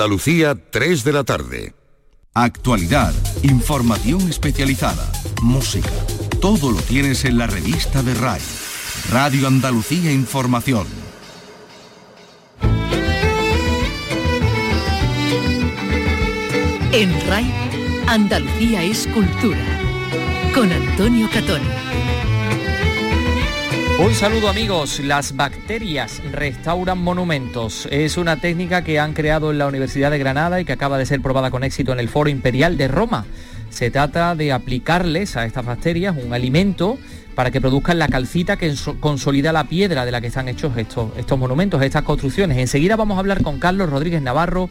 Andalucía, 3 de la tarde. Actualidad, información especializada, música. Todo lo tienes en la revista de RAI. Radio Andalucía Información. En RAI, Andalucía es cultura. Con Antonio Catoni. Un saludo amigos, las bacterias restauran monumentos. Es una técnica que han creado en la Universidad de Granada y que acaba de ser probada con éxito en el Foro Imperial de Roma. Se trata de aplicarles a estas bacterias un alimento para que produzcan la calcita que consolida la piedra de la que están hechos estos, estos monumentos, estas construcciones. Enseguida vamos a hablar con Carlos Rodríguez Navarro,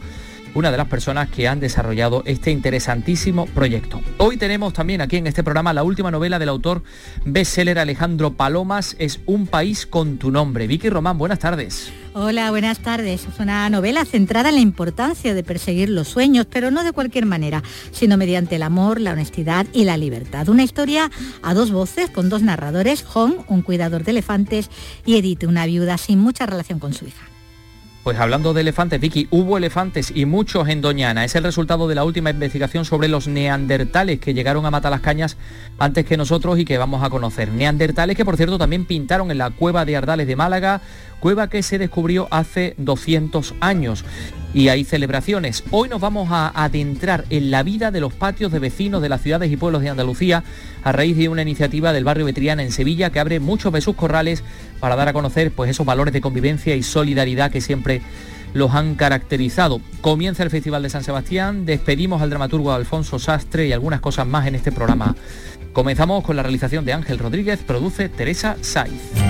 una de las personas que han desarrollado este interesantísimo proyecto. Hoy tenemos también aquí en este programa la última novela del autor bestseller Alejandro Palomas, Es un país con tu nombre. Vicky Román, buenas tardes. Hola, buenas tardes. Es una novela centrada en la importancia de perseguir los sueños, pero no de cualquier manera, sino mediante el amor, la honestidad y la libertad. Una historia a dos voces con dos narradores, Hong, un cuidador de elefantes, y Edith, una viuda sin mucha relación con su hija. Pues hablando de elefantes, Vicky, hubo elefantes y muchos en Doñana. Es el resultado de la última investigación sobre los neandertales que llegaron a matar las cañas antes que nosotros y que vamos a conocer. Neandertales que por cierto también pintaron en la cueva de Ardales de Málaga, cueva que se descubrió hace 200 años y hay celebraciones. Hoy nos vamos a adentrar en la vida de los patios de vecinos de las ciudades y pueblos de Andalucía a raíz de una iniciativa del barrio Betriana en Sevilla que abre muchos de sus corrales para dar a conocer pues esos valores de convivencia y solidaridad que siempre los han caracterizado. Comienza el Festival de San Sebastián, despedimos al dramaturgo Alfonso Sastre y algunas cosas más en este programa. Comenzamos con la realización de Ángel Rodríguez, produce Teresa Saiz.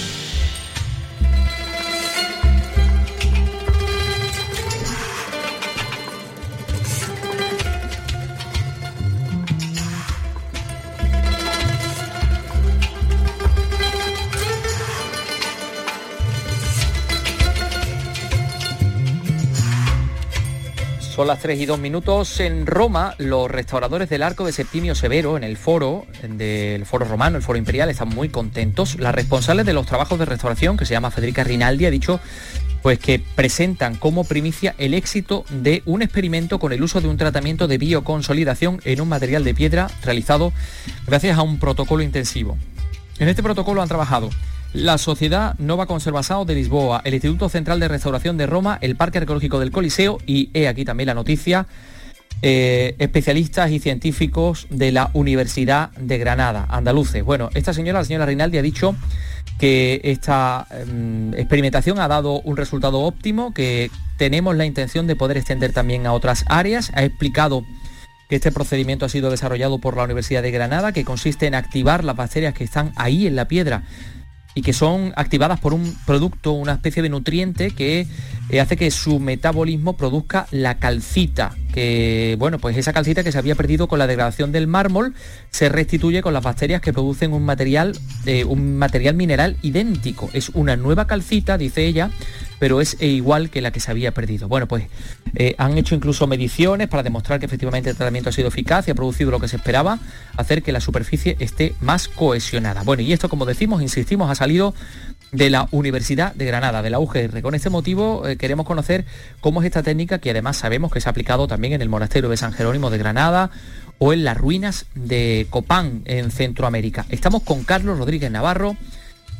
Son las 3 y 2 minutos. En Roma, los restauradores del Arco de Septimio Severo, en el foro del foro romano, el foro imperial, están muy contentos. La responsable de los trabajos de restauración, que se llama Federica Rinaldi, ha dicho pues que presentan como primicia el éxito de un experimento con el uso de un tratamiento de bioconsolidación en un material de piedra realizado gracias a un protocolo intensivo. En este protocolo han trabajado la Sociedad Nova Conservação de Lisboa, el Instituto Central de Restauración de Roma, el Parque Arqueológico del Coliseo y he aquí también la noticia, eh, especialistas y científicos de la Universidad de Granada, andaluces. Bueno, esta señora, la señora Rinaldi, ha dicho que esta em, experimentación ha dado un resultado óptimo, que tenemos la intención de poder extender también a otras áreas. Ha explicado que este procedimiento ha sido desarrollado por la Universidad de Granada, que consiste en activar las bacterias que están ahí en la piedra y que son activadas por un producto, una especie de nutriente que eh, hace que su metabolismo produzca la calcita, que bueno, pues esa calcita que se había perdido con la degradación del mármol se restituye con las bacterias que producen un material, eh, un material mineral idéntico. Es una nueva calcita, dice ella, pero es igual que la que se había perdido. Bueno, pues eh, han hecho incluso mediciones para demostrar que efectivamente el tratamiento ha sido eficaz y ha producido lo que se esperaba, hacer que la superficie esté más cohesionada. Bueno, y esto, como decimos, insistimos, ha salido de la Universidad de Granada, de la UGR. Con este motivo eh, queremos conocer cómo es esta técnica que además sabemos que se ha aplicado también en el monasterio de San Jerónimo de Granada o en las ruinas de Copán en Centroamérica. Estamos con Carlos Rodríguez Navarro,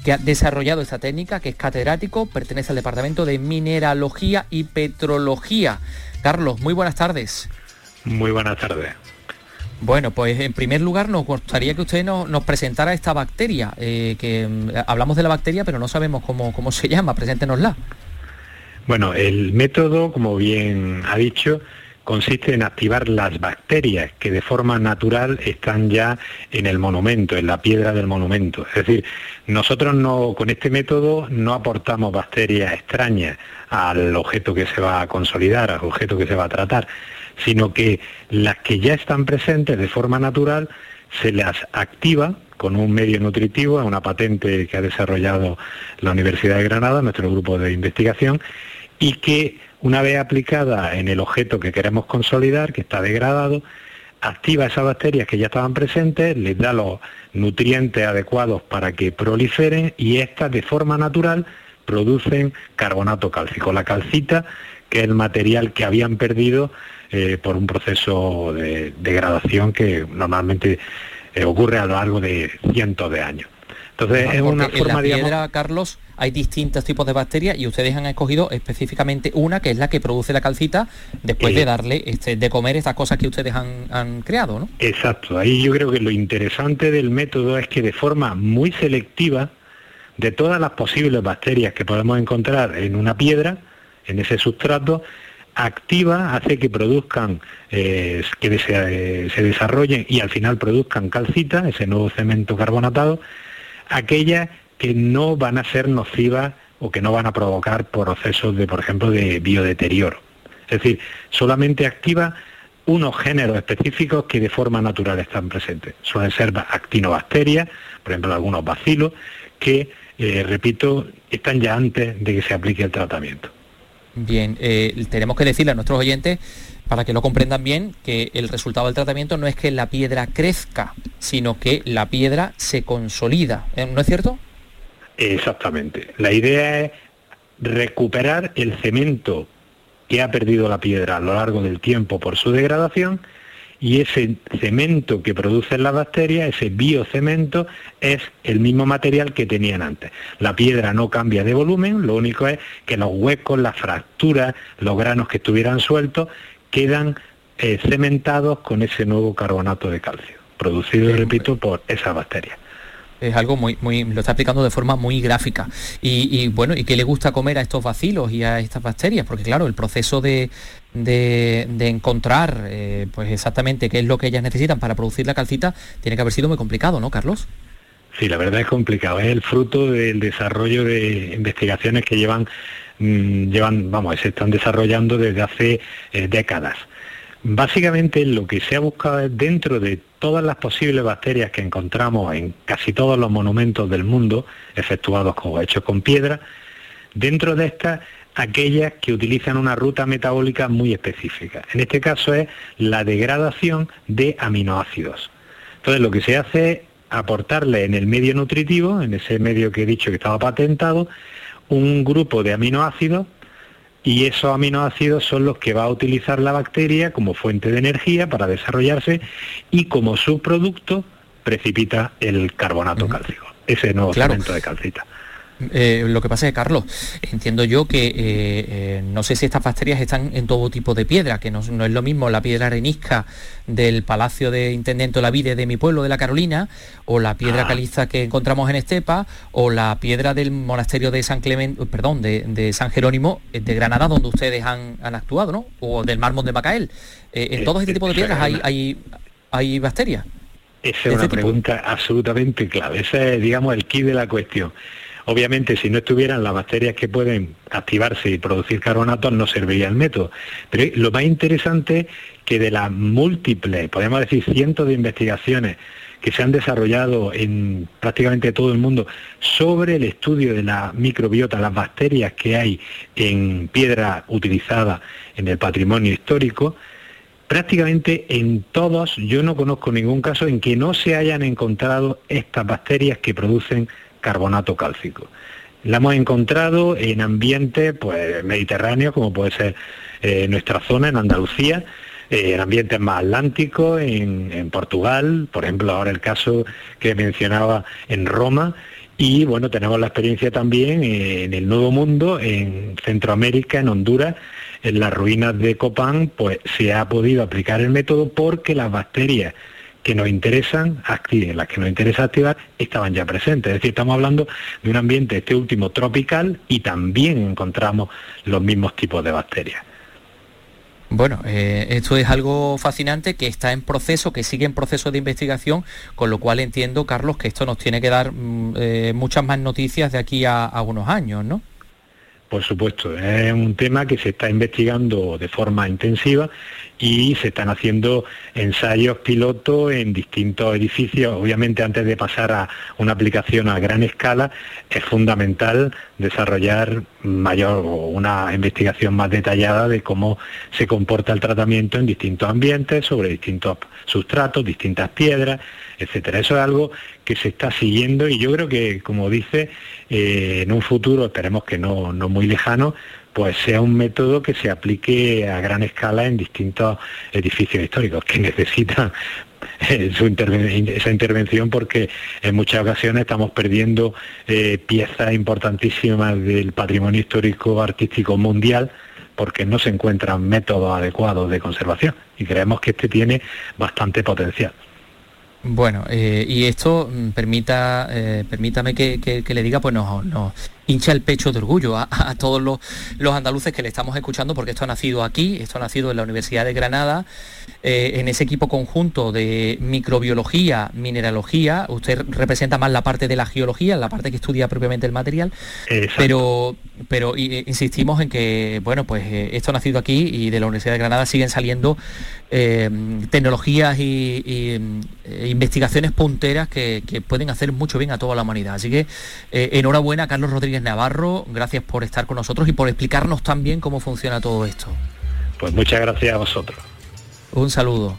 que ha desarrollado esta técnica, que es catedrático, pertenece al Departamento de Mineralogía y Petrología. Carlos, muy buenas tardes. Muy buenas tardes. Bueno, pues en primer lugar nos gustaría que usted nos, presentara esta bacteria, eh, que mm, hablamos de la bacteria, pero no sabemos cómo, cómo se llama, preséntenosla. Bueno, el método, como bien ha dicho, consiste en activar las bacterias que de forma natural están ya en el monumento, en la piedra del monumento. Es decir, nosotros no, con este método no aportamos bacterias extrañas al objeto que se va a consolidar, al objeto que se va a tratar, sino que las que ya están presentes de forma natural se las activa con un medio nutritivo, una patente que ha desarrollado la Universidad de Granada, nuestro grupo de investigación, y que una vez aplicada en el objeto que queremos consolidar, que está degradado, activa esas bacterias que ya estaban presentes, les da los nutrientes adecuados para que proliferen y estas de forma natural producen carbonato cálcico, la calcita, que es el material que habían perdido eh, por un proceso de degradación que normalmente eh, ocurre a lo largo de cientos de años. Entonces es una forma, en la piedra, Carlos, hay distintos tipos de bacterias y ustedes han escogido específicamente una que es la que produce la calcita después de darle este, de comer estas cosas que ustedes han, han, creado, ¿no? Exacto. Ahí yo creo que lo interesante del método es que de forma muy selectiva de todas las posibles bacterias que podemos encontrar en una piedra, en ese sustrato, activa, hace que produzcan, eh, que se, se desarrollen y al final produzcan calcita, ese nuevo cemento carbonatado, aquellas que no van a ser nocivas o que no van a provocar procesos de, por ejemplo, de biodeterioro. Es decir, solamente activa unos géneros específicos que de forma natural están presentes. Suelen ser actinobacterias, por ejemplo, algunos bacilos, que, eh, repito, están ya antes de que se aplique el tratamiento. Bien, eh, tenemos que decirle a nuestros oyentes para que lo comprendan bien, que el resultado del tratamiento no es que la piedra crezca, sino que la piedra se consolida. ¿eh? ¿No es cierto? Exactamente. La idea es recuperar el cemento que ha perdido la piedra a lo largo del tiempo por su degradación y ese cemento que producen las bacterias, ese biocemento, es el mismo material que tenían antes. La piedra no cambia de volumen, lo único es que los huecos, las fracturas, los granos que estuvieran sueltos quedan eh, cementados con ese nuevo carbonato de calcio, producido, repito, por esa bacteria es algo muy, muy, lo está explicando de forma muy gráfica. Y, bueno, ¿y qué le gusta comer a estos bacilos y a estas bacterias? Porque claro, el proceso de, de, encontrar eh, pues exactamente qué es lo que ellas necesitan para producir la calcita tiene que haber sido muy complicado, ¿no, Carlos? Sí, la verdad es complicado. Es el fruto del desarrollo de investigaciones que llevan Mm, llevan, vamos, se están desarrollando desde hace eh, décadas. Básicamente lo que se ha buscado es dentro de todas las posibles bacterias que encontramos en casi todos los monumentos del mundo, efectuados como hechos con piedra, dentro de estas aquellas que utilizan una ruta metabólica muy específica. En este caso es la degradación de aminoácidos. Entonces lo que se hace es aportarle en el medio nutritivo, en ese medio que he dicho que estaba patentado, un grupo de aminoácidos y esos aminoácidos son los que va a utilizar la bacteria como fuente de energía para desarrollarse y como subproducto precipita el carbonato cálcico, ese nuevo elemento de calcita. Eh, lo que pasa es que, Carlos, entiendo yo que eh, eh, no sé si estas bacterias están en todo tipo de piedra, que no, es lo mismo la piedra arenisca del Palacio de Intendente la Vide de mi pueblo, de la Carolina, o la piedra ah. caliza que encontramos en Estepa, o la piedra del monasterio de San Clemente, perdón, de, San Jerónimo de Granada, donde ustedes han, actuado, ¿no? O del mármol de Macael. en todo este tipo de piedras hay, hay, hay bacterias. Esa es una este pregunta absolutamente clave. Ese es, digamos, el kit de la cuestión. Obviamente, si no estuvieran las bacterias que pueden activarse y producir carbonatos, no serviría el método. Pero lo más interesante es que de las múltiples, podemos decir cientos de investigaciones que se han desarrollado en prácticamente todo el mundo sobre el estudio de la microbiota, las bacterias que hay en piedra utilizada en el patrimonio histórico, prácticamente en todos yo no conozco ningún caso en que no se hayan encontrado estas bacterias que producen carbonato cálcico. La hemos encontrado en ambientes pues, mediterráneos, como puede ser eh, nuestra zona, en Andalucía, eh, en ambientes más atlánticos, en, Portugal, por ejemplo, ahora el caso que mencionaba en Roma, y bueno, tenemos la experiencia también en el Nuevo Mundo, en Centroamérica, en Honduras, en las ruinas de Copán, pues se ha podido aplicar el método porque las bacterias que nos interesan, activen, las que nos interesa activar, estaban ya presentes. Es decir, estamos hablando de un ambiente, este último tropical, y también encontramos los mismos tipos de bacterias. Bueno, eh, esto es algo fascinante que está en proceso, que sigue en proceso de investigación, con lo cual entiendo, Carlos, que esto nos tiene que dar mm, eh, muchas más noticias de aquí a, a unos años, ¿no? Por supuesto, es un tema que se está investigando de forma intensiva y se están haciendo ensayos pilotos en distintos edificios. Obviamente antes de pasar a una aplicación a gran escala es fundamental desarrollar mayor una investigación más detallada de cómo se comporta el tratamiento en distintos ambientes, sobre distintos sustratos, distintas piedras, etcétera. Eso es algo que se está siguiendo y yo creo que, como dice, eh, en un futuro, esperemos que no, no muy lejano, pues sea un método que se aplique a gran escala en distintos edificios históricos que necesitan eh, esa intervención porque en muchas ocasiones estamos perdiendo eh, piezas importantísimas del patrimonio histórico artístico mundial porque no se encuentran métodos adecuados de conservación y creemos que este tiene bastante potencial. Bueno, eh, y esto mm, permita, permítame que, le diga, pues nos, hincha el pecho de orgullo a, todos los, los, andaluces que le estamos escuchando, porque esto ha nacido aquí, esto ha nacido en la Universidad de Granada, eh, en ese equipo conjunto de microbiología, mineralogía, usted representa más la parte de la geología, la parte que estudia propiamente el material, pero, pero eh, insistimos en que, bueno, pues eh, esto ha nacido aquí y de la Universidad de Granada siguen saliendo tecnologías y, investigaciones punteras que, que, pueden hacer mucho bien a toda la humanidad. Así que enhorabuena, Carlos Rodríguez Navarro, gracias por estar con nosotros y por explicarnos también cómo funciona todo esto. Pues muchas gracias a vosotros. Un saludo.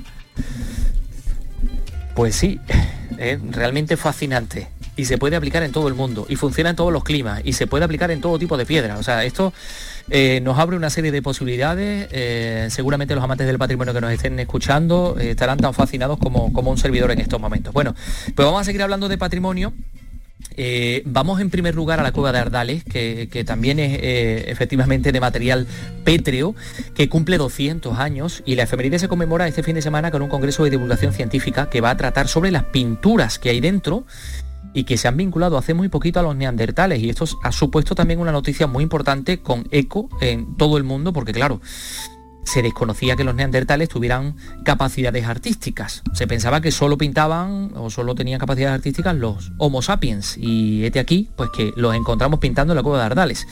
Pues sí, es realmente fascinante y se puede aplicar en todo el mundo y funciona en todos los climas y se puede aplicar en todo tipo de piedra. O sea, esto eh, nos abre una serie de posibilidades. Eh, seguramente los amantes del patrimonio que nos estén escuchando eh, estarán tan fascinados como, como un servidor en estos momentos. Bueno, pues vamos a seguir hablando de patrimonio eh, vamos en primer lugar a la cueva de Ardales, que, también es eh, efectivamente de material pétreo, que cumple 200 años y la efeméride se conmemora este fin de semana con un congreso de divulgación científica que va a tratar sobre las pinturas que hay dentro y que se han vinculado hace muy poquito a los neandertales. Y esto ha supuesto también una noticia muy importante con eco en todo el mundo porque claro, se desconocía que los neandertales tuvieran capacidades artísticas. Se pensaba que solo pintaban o solo tenían capacidades artísticas los Homo sapiens y este aquí, pues que los encontramos pintando en la cueva de Ardales.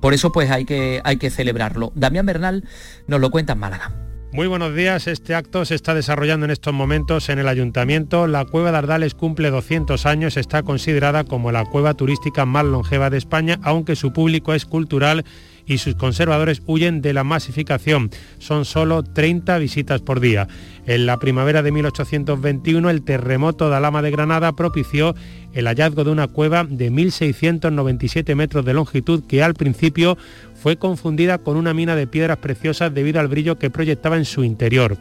Por eso pues hay que, hay que celebrarlo. Damián Bernal nos lo cuenta en Málaga. Muy buenos días, este acto se está desarrollando en estos momentos en el ayuntamiento. La cueva de Ardales cumple 200 años, está considerada como la cueva turística más longeva de España, aunque su público es cultural y sus conservadores huyen de la masificación. Son solo 30 visitas por día. En la primavera de 1821 el terremoto de Alama de Granada propició el hallazgo de una cueva de 1.697 metros de longitud que al principio fue confundida con una mina de piedras preciosas debido al brillo que proyectaba en su interior.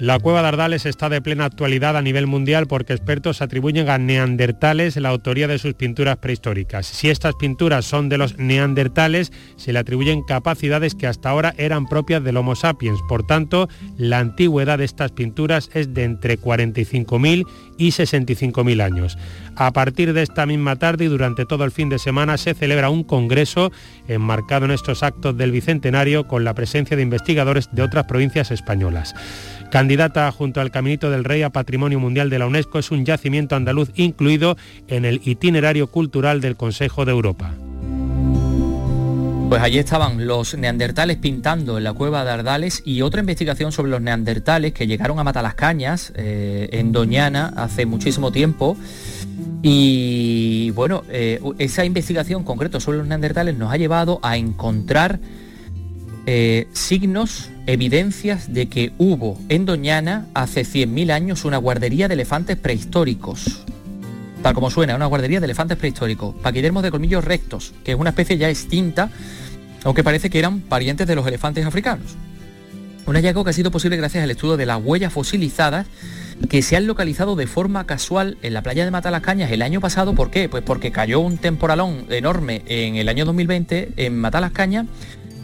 La cueva de Ardales está de plena actualidad a nivel mundial porque expertos atribuyen a neandertales la autoría de sus pinturas prehistóricas. Si estas pinturas son de los neandertales, se le atribuyen capacidades que hasta ahora eran propias del Homo sapiens. Por tanto, la antigüedad de estas pinturas es de entre 45.000 y 65.000 años. A partir de esta misma tarde y durante todo el fin de semana se celebra un congreso enmarcado en estos actos del Bicentenario con la presencia de investigadores de otras provincias españolas. Candidata junto al Caminito del Rey a Patrimonio Mundial de la UNESCO, es un yacimiento andaluz incluido en el itinerario cultural del Consejo de Europa. Pues allí estaban los neandertales pintando en la cueva de Ardales y otra investigación sobre los neandertales que llegaron a Matalascañas, eh, en Doñana, hace muchísimo tiempo. Y bueno, eh, esa investigación concreta sobre los neandertales nos ha llevado a encontrar eh, signos, evidencias de que hubo en Doñana hace 100.000 años una guardería de elefantes prehistóricos. Tal como suena, una guardería de elefantes prehistóricos, paquidermos de colmillos rectos, que es una especie ya extinta, aunque parece que eran parientes de los elefantes africanos. Un hallazgo que ha sido posible gracias al estudio de las huellas fosilizadas que se han localizado de forma casual en la playa de Matalascañas el año pasado. ¿Por qué? Pues porque cayó un temporalón enorme en el año 2020 en Matalascañas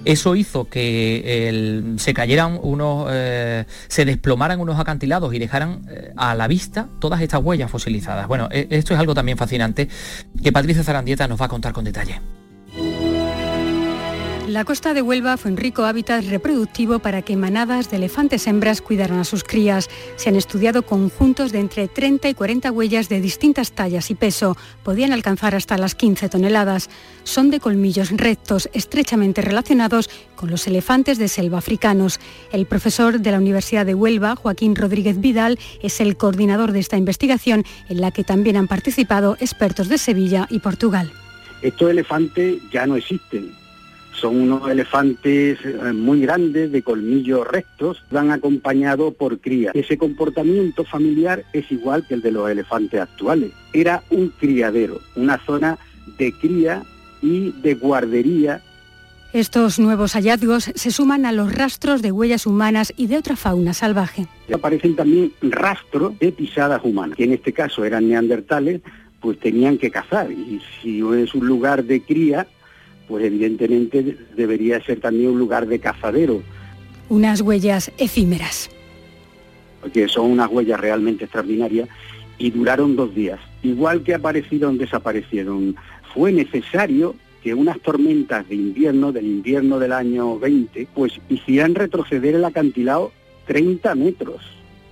eso hizo que se cayeran unos, eh, se desplomaran unos acantilados y dejaran eh, a la vista todas estas huellas fosilizadas. Bueno, e, esto es algo también fascinante que Patricia Zarandieta nos va a contar con detalle. La costa de Huelva fue un rico hábitat reproductivo para que manadas de elefantes hembras cuidaran a sus crías. Se han estudiado conjuntos de entre 30 y 40 huellas de distintas tallas y peso. Podían alcanzar hasta las 15 toneladas. Son de colmillos rectos, estrechamente relacionados con los elefantes de selva africanos. El profesor de la Universidad de Huelva, Joaquín Rodríguez Vidal, es el coordinador de esta investigación en la que también han participado expertos de Sevilla y Portugal Estos elefantes ya no existen. Son unos elefantes eh, muy grandes, de colmillos rectos, van acompañados por cría. Ese comportamiento familiar es igual que el de los elefantes actuales. Era un criadero, una zona de cría y de guardería estos nuevos hallazgos se suman a los rastros de huellas humanas y de otra fauna salvaje. Aparecen también rastros de pisadas humanas, que en este caso eran neandertales, pues tenían que cazar. Y si es un lugar de cría, pues evidentemente debería ser también un lugar de cazadero. Unas huellas efímeras. Porque son unas huellas realmente extraordinarias y duraron dos días. Igual que aparecieron, desaparecieron. Fue necesario que unas tormentas de invierno, del invierno del año 20, pues hicieran retroceder el acantilado 30 metros.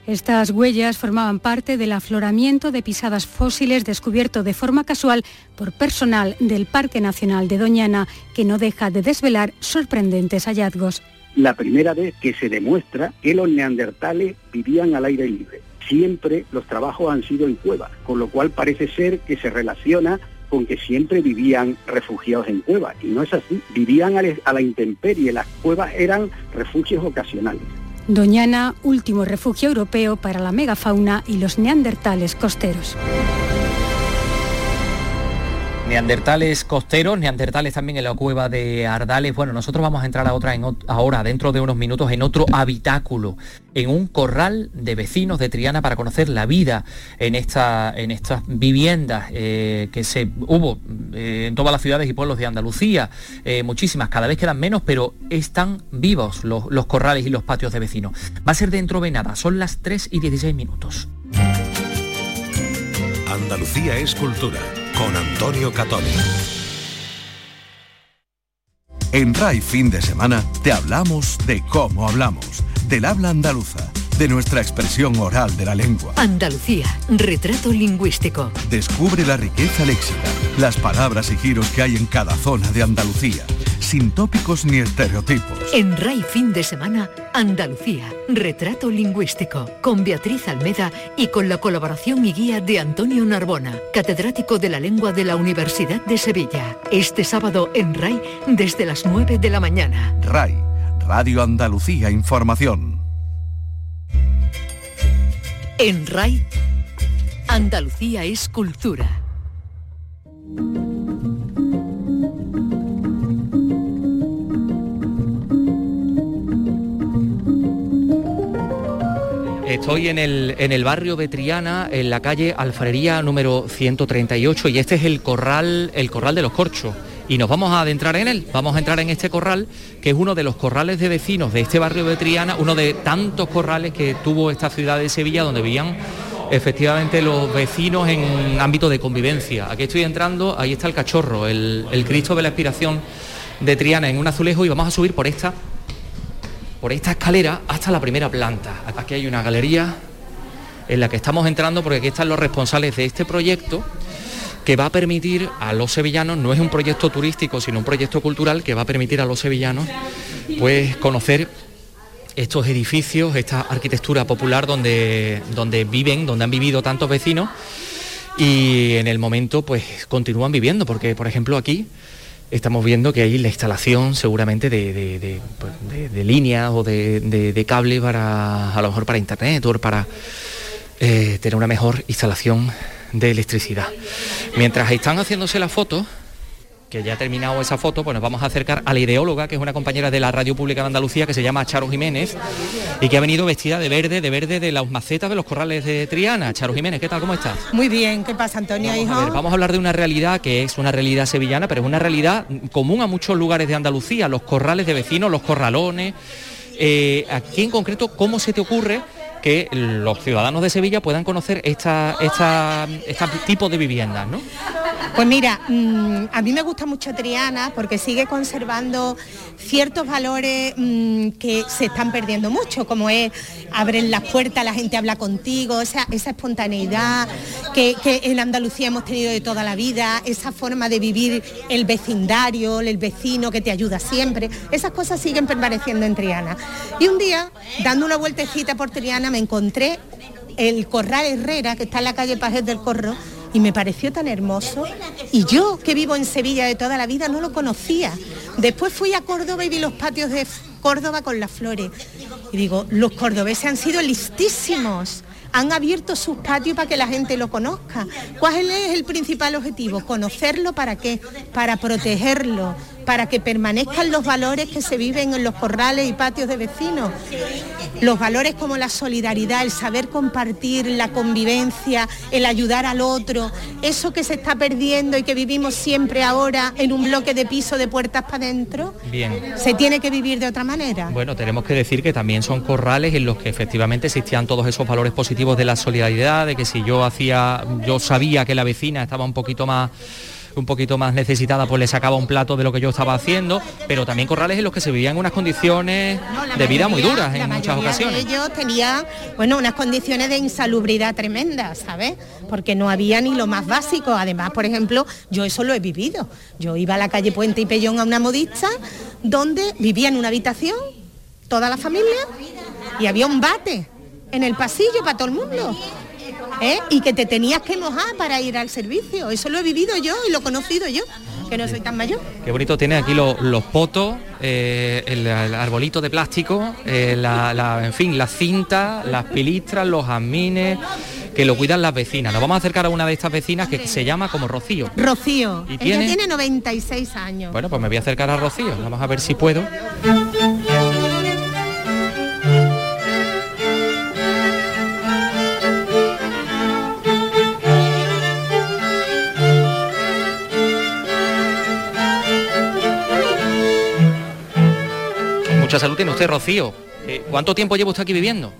Estas huellas formaban parte del afloramiento de pisadas fósiles descubierto de forma casual por personal del Parque Nacional de Doñana, que no deja de desvelar sorprendentes hallazgos. La primera vez que se demuestra que los neandertales vivían al aire libre. Siempre los trabajos han sido en cuevas, con lo cual parece ser que se relaciona con que siempre vivían refugiados en cuevas. Y no es así. Vivían a la intemperie. Las cuevas eran refugios ocasionales. Doñana, último refugio europeo para la megafauna y los neandertales costeros. Neandertales costeros, neandertales también en la cueva de Ardales. Bueno, nosotros vamos a entrar a otra ahora, dentro de unos minutos, en otro habitáculo, en un corral de vecinos de Triana para conocer la vida en, esta, en estas viviendas eh, que se hubo eh, en todas las ciudades y pueblos de Andalucía. Eh, muchísimas, cada vez quedan menos, pero están vivos los, los corrales y los patios de vecinos. Va a ser dentro de nada, son las 3 y 16 minutos. Andalucía es cultura con Antonio Catoni. En RAI fin de semana te hablamos de cómo hablamos, del habla andaluza, de nuestra expresión oral de la lengua. Andalucía, retrato lingüístico. Descubre la riqueza léxica, las palabras y giros que hay en cada zona de Andalucía sin tópicos ni estereotipos. En RAI Fin de Semana, Andalucía, Retrato Lingüístico, con Beatriz Almeda y con la colaboración y guía de Antonio Narbona, catedrático de la lengua de la Universidad de Sevilla. Este sábado en RAI desde las 9 de la mañana. RAI, Radio Andalucía Información. En RAI, Andalucía es cultura. Estoy en el, en el barrio de Triana, en la calle Alfarería número 138 y este es el corral, el corral de los corchos. Y nos vamos a adentrar en él, vamos a entrar en este corral, que es uno de los corrales de vecinos de este barrio de Triana, uno de tantos corrales que tuvo esta ciudad de Sevilla donde vivían efectivamente los vecinos en ámbito de convivencia. Aquí estoy entrando, ahí está el cachorro, el, el Cristo de la Expiración de Triana en un azulejo y vamos a subir por esta por esta escalera hasta la primera planta. Aquí hay una galería en la que estamos entrando porque aquí están los responsables de este proyecto que va a permitir a los sevillanos, no es un proyecto turístico, sino un proyecto cultural que va a permitir a los sevillanos pues conocer estos edificios, esta arquitectura popular donde, donde viven, donde han vivido tantos vecinos y en el momento pues continúan viviendo, porque por ejemplo aquí estamos viendo que hay la instalación seguramente de, pues, líneas o de, cable para, a lo mejor para internet o para eh, tener una mejor instalación de electricidad. Mientras están haciéndose las fotos, que ya ha terminado esa foto, pues nos vamos a acercar a la ideóloga, que es una compañera de la Radio Pública de Andalucía, que se llama Charo Jiménez, y que ha venido vestida de verde, de verde de las macetas de los corrales de Triana. Charo Jiménez, ¿qué tal? ¿Cómo estás? Muy bien, ¿qué pasa, Antonio, vamos hijo? A ver, vamos a hablar de una realidad que es una realidad sevillana, pero es una realidad común a muchos lugares de Andalucía, los corrales de vecinos, los corralones. Eh, aquí en concreto, ¿cómo se te ocurre que los ciudadanos de Sevilla puedan conocer esta, esta, este tipo de viviendas, ¿no? Pues mira, mm, a mí me gusta mucho Triana porque sigue conservando ciertos valores mm, que se están perdiendo mucho, como es abren las puertas, la gente habla contigo, o sea, esa espontaneidad que, en Andalucía hemos tenido de toda la vida, esa forma de vivir el vecindario, el vecino que te ayuda siempre, esas cosas siguen permaneciendo en Triana. Y un día, dando una vueltecita por Triana, me encontré el Corral Herrera, que está en la calle Pajes del Corro, y me pareció tan hermoso. Y yo, que vivo en Sevilla de toda la vida, no lo conocía. Después fui a Córdoba y vi los patios de Córdoba con las flores. Y digo, los cordobeses han sido listísimos han abierto sus patios para que la gente lo conozca. ¿Cuál es el principal objetivo? Conocerlo para qué? Para protegerlo, para que permanezcan los valores que se viven en los corrales y patios de vecinos. Los valores como la solidaridad, el saber compartir, la convivencia, el ayudar al otro, eso que se está perdiendo y que vivimos siempre ahora en un bloque de piso de puertas para adentro, Bien. se tiene que vivir de otra manera. Bueno, tenemos que decir que también son corrales en los que efectivamente existían todos esos valores positivos de la solidaridad, de que si yo hacía, yo sabía que la vecina estaba un poquito más un poquito más necesitada, pues le sacaba un plato de lo que yo estaba haciendo, pero también corrales en los que se vivían unas condiciones de vida muy duras en muchas ocasiones. ellos tenían, bueno, unas condiciones de insalubridad tremendas, ¿sabes? Porque no había ni lo más básico. Además, por ejemplo, yo eso lo he vivido. Yo iba a la calle Puente y Pellón a una modista donde vivía en una habitación toda la familia y había un bate en el pasillo para todo el mundo. ¿Eh? y que te tenías que mojar para ir al servicio. Eso lo he vivido yo y lo he conocido yo, que no soy tan mayor. Qué bonito tiene aquí los potos, eh, el, arbolito de plástico, eh, la, en fin, las cintas, las pilistras, los jazmines que lo cuidan las vecinas. Nos vamos a acercar a una de estas vecinas que se llama como Rocío. Rocío. ¿Y Ella tiene 96 años. Bueno, pues me voy a acercar a Rocío. Vamos a ver si puedo. Mucha salud tiene usted, Rocío. Eh, ¿Cuánto tiempo lleva usted aquí viviendo?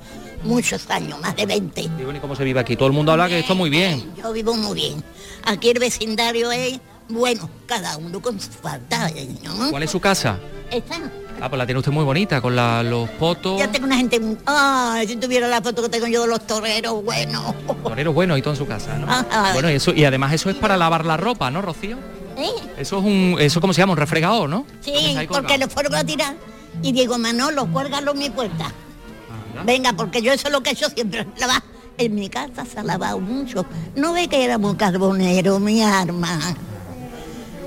Muchos años, más de 20. ¿Y cómo se vive aquí? Todo el mundo habla que esto muy bien. Yo vivo muy bien. Aquí el vecindario es, bueno, cada uno con su falta. ¿Cuál es su casa? Esta. Ah, pues la tiene usted muy bonita, con los fotos. Ya tengo una gente... Ay, si tuviera la foto que tengo yo de los toreros, bueno. Toreros buenos y todo en su casa, ¿no? Bueno, y, eso, y además eso es para lavar la ropa, ¿no, Rocío? ¿Eh? Eso es un... ¿Eso cómo se llama? ¿Un refregador, no? Sí, porque lo fueron a tirar y digo, Manolo, cuélgalo en mi puerta. Venga, porque yo eso es lo que hecho siempre. En mi casa se ha lavado mucho. No ve que éramos carboneros, mi arma.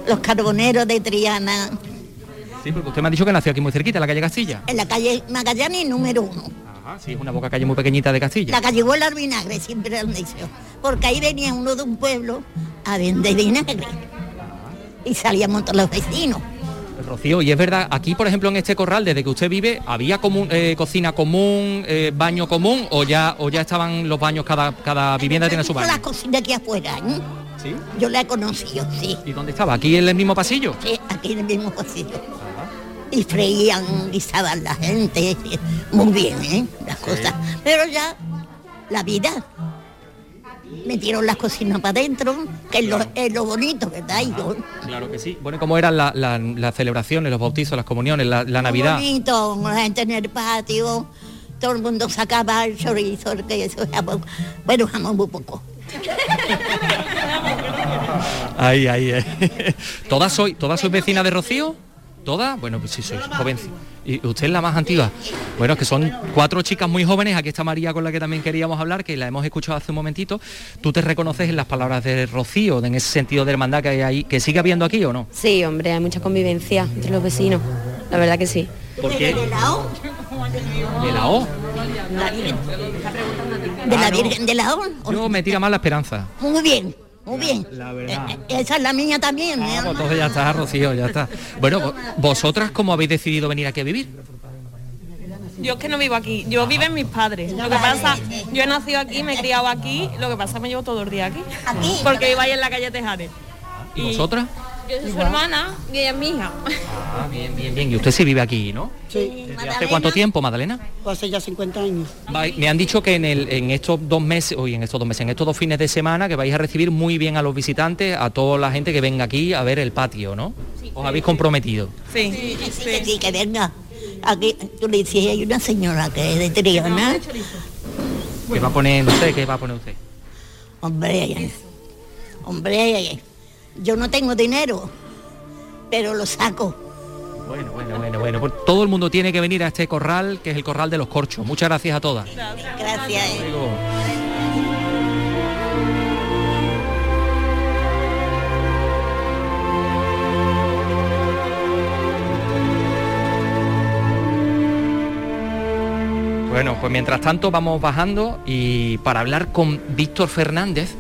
Los carboneros de Triana. Sí, porque usted me ha dicho que nació aquí muy cerquita, en la calle Castilla. En la calle Magallanes número uno. Ajá, sí, es una boca calle muy pequeñita de Castilla. La calle Huela Vinagre, siempre han dicho. Porque ahí venía uno de un pueblo a vender vinagre. Y salíamos todos los vecinos. Rocío, y es verdad, aquí por ejemplo en este corral, desde que usted vive, ¿había común, eh, cocina común, eh, baño común o ya o ya estaban los baños, cada, cada vivienda tiene su baño? La cocina aquí afuera, ¿eh? ¿Sí? Yo la he conocido, sí. ¿Y dónde estaba? ¿Aquí en el mismo pasillo? Sí, aquí en el mismo pasillo. Y freían, guisaban la gente, muy bien, ¿eh? Las cosas. Pero ya, la vida metieron las cocinas para adentro, que es, lo, bonito, ¿verdad? Claro, claro que sí. Bueno, ¿cómo eran las celebraciones, los bautizos, las comuniones, la, Navidad? bonito, la gente en el patio, todo el mundo sacaba el chorizo, el queso, bueno, jamón muy poco. Ahí, ahí, ahí. ¿Todas soy, todas soy vecina de Rocío? ¿Todas? Bueno, pues sí, soy joven. ¿Y usted es la más antigua? Bueno, es que son cuatro chicas muy jóvenes. Aquí está María con la que también queríamos hablar, que la hemos escuchado hace un momentito. ¿Tú te reconoces en las palabras de Rocío, en ese sentido de hermandad que hay ahí, que sigue habiendo aquí o no? Sí, hombre, hay mucha convivencia entre los vecinos. La verdad que sí. ¿Por qué? ¿De la O? ¿De la O? ¿De la Virgen de la O? Yo me tira más la esperanza. Muy bien. Muy bien. La verdad. Eh, eh, esa es la mía también. Ah, pues entonces ya está, Rocío, ya está. Bueno, ¿vosotras cómo habéis decidido venir aquí a vivir? Yo es que no vivo aquí, yo vivo en mis padres. Lo que pasa, yo he nacido aquí, me he criado aquí, lo que pasa me llevo todo el día aquí. ¿Aquí? Porque vivo ahí en la calle Tejade. ¿Y vosotras? Yo soy su hermana y ella es mi hija. Ah, bien, bien, bien. Y usted sí vive aquí, ¿no? Sí. hace cuánto tiempo, Madalena? Pues hace ya 50 años. Me han dicho que en, el, en estos dos meses, hoy en estos dos meses, en estos dos fines de semana, que vais a recibir muy bien a los visitantes, a toda la gente que venga aquí a ver el patio, ¿no? ¿Os habéis comprometido? Sí. Sí, sí, sí, que venga. Aquí, tú le decías, hay una señora que es de Triana. ¿Qué va a poner usted? ¿Qué va a poner usted? Hombre, hombre, yo no tengo dinero, pero lo saco. Bueno, bueno, bueno, bueno. Pues todo el mundo tiene que venir a este corral, que es el corral de los corchos. Muchas gracias a todas. Gracias. Bueno, pues mientras tanto vamos bajando y para hablar con Víctor Fernández,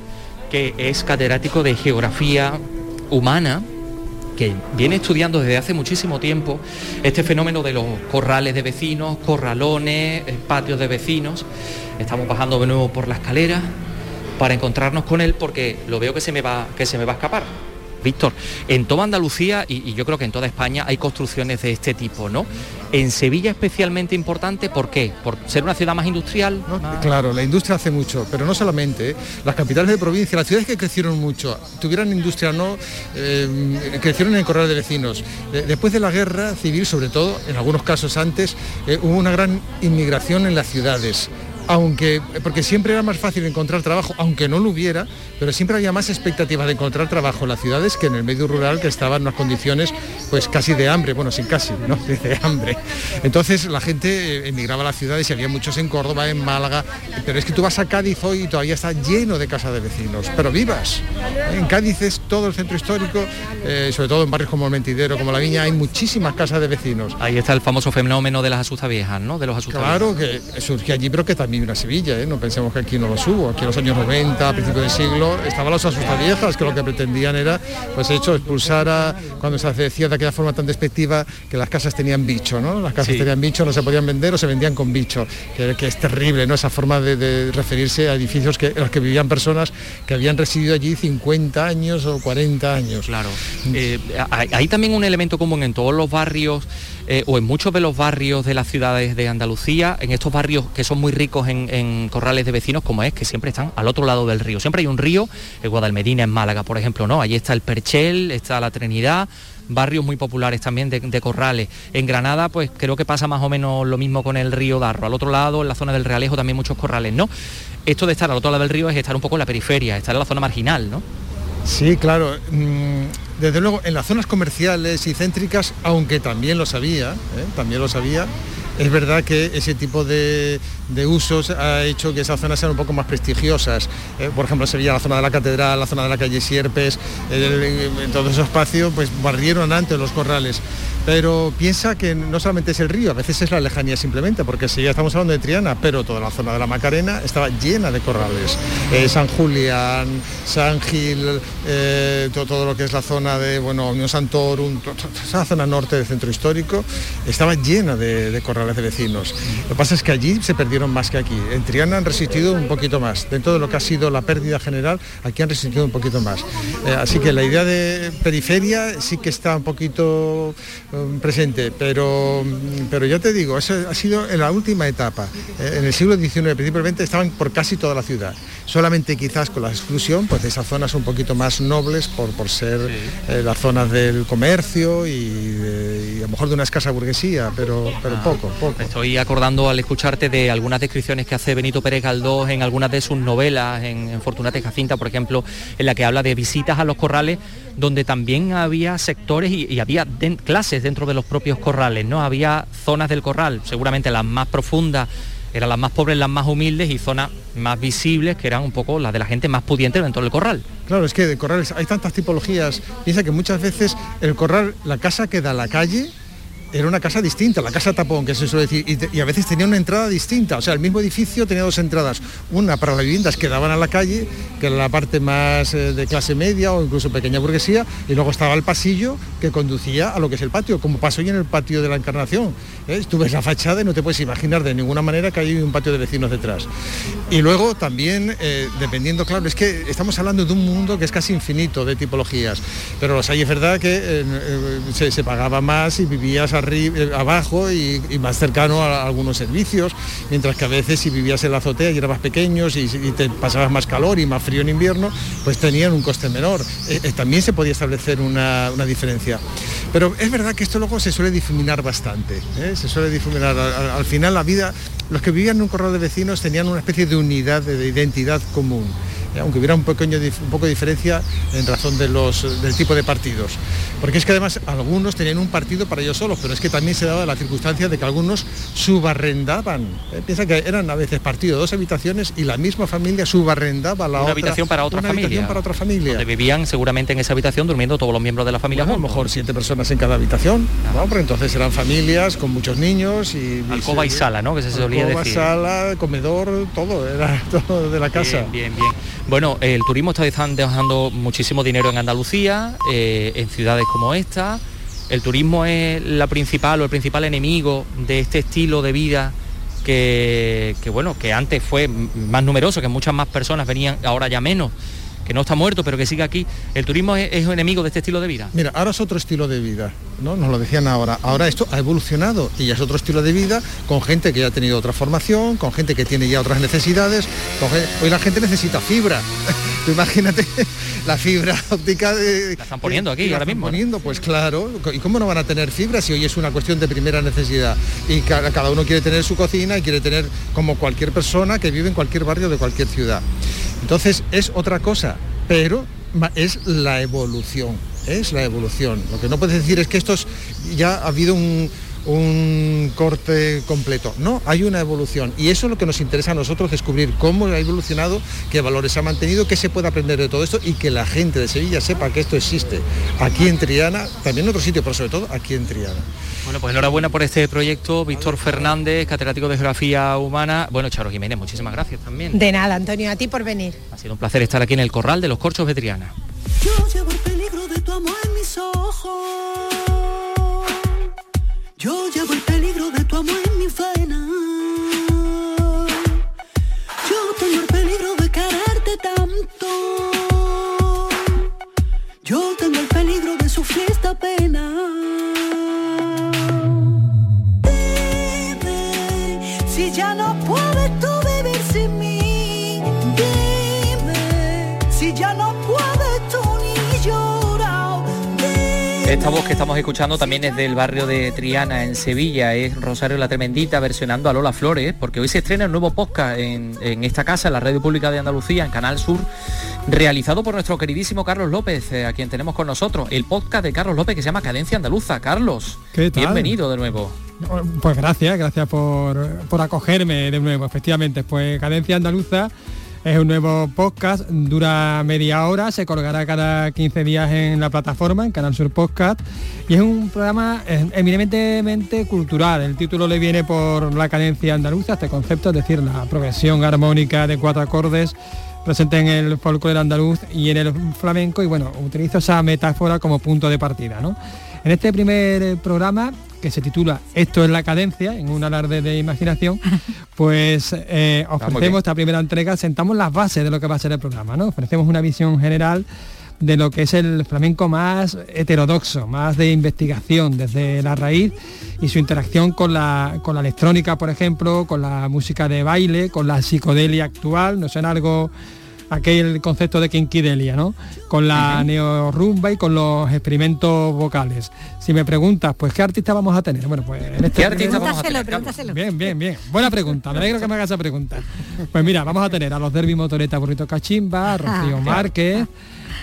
que es catedrático de Geografía Humana, que viene estudiando desde hace muchísimo tiempo este fenómeno de los corrales de vecinos, corralones, eh, patios de vecinos. Estamos bajando de nuevo por la escalera para encontrarnos con él porque lo veo que se me va, que se me va a escapar. Víctor, en toda Andalucía y, yo creo que en toda España hay construcciones de este tipo, ¿no? En Sevilla especialmente importante, ¿por qué? ¿Por ser una ciudad más industrial? Claro, la industria hace mucho, pero no solamente. ¿eh? Las capitales de provincia, las ciudades que crecieron mucho, tuvieran industria o no, eh, crecieron en el corral de vecinos. después de la guerra civil, sobre todo, en algunos casos antes, eh, hubo una gran inmigración en las ciudades aunque, porque siempre era más fácil encontrar trabajo, aunque no lo hubiera, pero siempre había más expectativa de encontrar trabajo en las ciudades que en el medio rural que estaban en unas condiciones pues casi de hambre, bueno, sin casi, ¿no? De hambre. Entonces la gente emigraba a las ciudades y había muchos en Córdoba, en Málaga, pero es que tú vas a Cádiz hoy y todavía está lleno de casas de vecinos, pero vivas. En Cádiz es todo el centro histórico, eh, sobre todo en barrios como el Mentidero, como la Viña, hay muchísimas casas de vecinos. Ahí está el famoso fenómeno de las asusta viejas, ¿no? De los asusta Claro, que surge allí, pero que también una Sevilla, ¿eh? no pensemos que aquí no lo subo, aquí en los años 90, a principios del siglo, estaban los asustaviejas, que lo que pretendían era, pues hecho, expulsar a, cuando se decía de aquella forma tan despectiva, que las casas tenían bicho, ¿no? Las casas tenían bicho, no se podían vender o se vendían con bicho, que, es terrible, ¿no? Esa forma de, referirse a edificios que, en los que vivían personas que habían residido allí 50 años o 40 años. Claro. Eh, hay también un elemento común en todos los barrios eh, o en muchos de los barrios de las ciudades de Andalucía, en estos barrios que son muy ricos en, corrales de vecinos, como es, que siempre están al otro lado del río. Siempre hay un río, en Guadalmedina, en Málaga, por ejemplo, ¿no? Allí está el Perchel, está la Trinidad, barrios muy populares también de, corrales. En Granada, pues creo que pasa más o menos lo mismo con el río Darro. Al otro lado, en la zona del Realejo, también muchos corrales, ¿no? Esto de estar al otro lado del río es estar un poco en la periferia, estar en la zona marginal, ¿no? Sí, claro. Mm, desde luego, en las zonas comerciales y céntricas, aunque también lo sabía, ¿eh? también lo sabía, es verdad que ese tipo de, usos ha hecho que esas zonas sean un poco más prestigiosas. ¿eh? por ejemplo, Sevilla, la zona de la catedral, la zona de la calle Sierpes, en todo ese espacio, pues barrieron antes los corrales pero piensa que no solamente es el río, a veces es la lejanía simplemente, porque si ya estamos hablando de Triana, pero toda la zona de la Macarena estaba llena de corrales. Eh, San Julián, San Gil, eh, todo, lo que es la zona de, bueno, Unión Santorum, toda esa zona norte del centro histórico, estaba llena de, corrales de vecinos. Lo que pasa es que allí se más que aquí. En Triana han resistido un poquito más. Dentro de lo que ha sido la pérdida general, aquí han resistido un poquito más. Eh, así que la idea de periferia sí que está un poquito presente, pero, pero ya te digo, eso ha sido en la última etapa. Eh, en el siglo XIX, principalmente estaban por casi toda la ciudad. Solamente quizás con la exclusión, pues de esas zonas un poquito más nobles por, por ser eh, las zonas del comercio y, a lo mejor de una escasa burguesía, pero, pero ah, poco, poco. estoy acordando al escucharte de algunas descripciones que hace Benito Pérez Galdós en algunas de sus novelas, en, en Fortunata Jacinta, por ejemplo, en la que habla de visitas a los corrales donde también había sectores y, había clases dentro de los propios corrales, ¿no? Había zonas del corral, seguramente las más profundas eran las más pobres, las más humildes y zonas más visibles que eran un poco las de la gente más pudiente dentro del corral. Claro, es que de corrales hay tantas tipologías. Piensa que muchas veces el corral, la casa queda a la calle, era una casa distinta, la casa tapón, que se suele decir, y, a veces tenía una entrada distinta, o sea, el mismo edificio tenía dos entradas, una para las viviendas que daban a la calle, que era la parte más eh, de clase media o incluso pequeña burguesía, y luego estaba el pasillo que conducía a lo que es el patio, como pasó hoy en el patio de la Encarnación. ¿eh? Tú la fachada y no te puedes imaginar de ninguna manera que hay un patio de vecinos detrás. Y luego también, eh, dependiendo, claro, es que estamos hablando de un mundo que es casi infinito de tipologías, pero los hay es verdad que se, se, pagaba más y vivías a eh, abajo y, más cercano a, algunos servicios, mientras que a veces si vivías en la azotea y eras más pequeños y, te pasabas más calor y más frío en invierno, pues tenían un coste menor. Eh, eh, también se podía establecer una, diferencia. Pero es verdad que esto luego se suele difuminar bastante, se suele difuminar. Al, final la vida, los que vivían en un corral de vecinos tenían una especie de unidad, de identidad común aunque hubiera un, pequeño, un poco de diferencia en razón de los, del tipo de partidos. Porque es que además algunos tenían un partido para ellos solos, pero es que también se daba la circunstancia de que algunos subarrendaban. Eh, piensa que eran a veces partidos, dos habitaciones y la misma familia subarrendaba la una otra, habitación para otra una familia. habitación para otra familia. Donde vivían seguramente en esa habitación durmiendo todos los miembros de la familia. Bueno, a lo mejor siete personas en cada habitación, ¿no? porque entonces eran familias con muchos niños y... Alcoba y sala, ¿no? Que se solía Alcoba, decir. sala, comedor, todo, era todo de la casa. Bien, bien, bien. Bueno, el turismo está dejan- dejando muchísimo dinero en Andalucía, eh, en ciudades como esta. El turismo es la principal o el principal enemigo de este estilo de vida que, bueno, que antes fue más numeroso, que muchas más personas venían, ahora ya menos, que no está muerto, pero que sigue aquí. El turismo es, es enemigo de este estilo de vida. Mira, ahora es otro estilo de vida, ¿no? Nos lo decían ahora. Ahora esto ha evolucionado y ya es otro estilo de vida con gente que ya ha tenido otra formación, con gente que tiene ya otras necesidades. Hoy la gente necesita fibra. Tú imagínate la fibra óptica de... La están poniendo aquí ahora están mismo. ¿no? poniendo, pues claro. ¿Y cómo no van a tener fibra si hoy es una cuestión de primera necesidad? Y ca- cada uno quiere tener su cocina y quiere tener como cualquier persona que vive en cualquier barrio de cualquier ciudad. Entonces es otra cosa, pero es la evolución, es la evolución. Lo que no puedes decir es que esto es- ya ha habido un, un corte completo. No, hay una evolución. Y eso es lo que nos interesa a nosotros, descubrir cómo ha evolucionado, qué valores ha mantenido, qué se puede aprender de todo esto y que la gente de Sevilla sepa que esto existe. Aquí en Triana, también en otro sitio, pero sobre todo aquí en Triana. Bueno, pues enhorabuena por este proyecto, Víctor Fernández, catedrático de Geografía Humana. Bueno, Charo Jiménez, muchísimas gracias también. De nada, Antonio, a ti por venir. Ha sido un placer estar aquí en el Corral de los Corchos de Triana. Yo llevo el peligro de tu amor en mis ojos. Yo llevo el peligro de tu amor en mi vena. Yo tengo el peligro de quererte tanto. Yo tengo el peligro de sufrir esta pena. Esta voz que estamos escuchando también es del barrio de Triana, en Sevilla, es Rosario la Tremendita versionando a Lola Flores, porque hoy se estrena un nuevo podcast en, en esta casa, en la Radio Pública de Andalucía, en Canal Sur, realizado por nuestro queridísimo Carlos López, eh, a quien tenemos con nosotros, el podcast de Carlos López que se llama Cadencia Andaluza. Carlos, ¿Qué tal? bienvenido de nuevo. Pues gracias, gracias por, por acogerme de nuevo, efectivamente. Pues Cadencia Andaluza es un nuevo podcast, dura media hora, se colgará cada 15 días en la plataforma, en Canal Sur Podcast, y es un programa eh, eminentemente cultural. El título le viene por la cadencia andaluza, este concepto, es decir, la progresión armónica de cuatro acordes presente en el folclore andaluz y en el flamenco, y bueno, utilizo esa metáfora como punto de partida. En este primer eh, programa, que se titula Esto es la cadencia, en un alarde de imaginación, pues eh, bien. ofrecemos esta primera entrega, sentamos las bases de lo que va a ser el programa, ¿no? Ofrecemos una visión general de lo que es el flamenco más heterodoxo, más de investigación desde la raíz y su interacción con la, con la electrónica, por ejemplo, con la música de baile, con la psicodelia actual, no suena algo aquel concepto de quinquidelia, ¿no? Con la neorumba y con los experimentos vocales. Si me preguntas, pues ¿qué artista vamos a tener? Bueno, pues en este ¿Qué artista vamos a tener? Pregúntaselo. Bien, bien, bien. Buena pregunta. Me alegro que me hagas esa pregunta. Pues mira, vamos a tener a los Derby Motoreta Burrito Cachimba, a Rocío Ah, Márquez,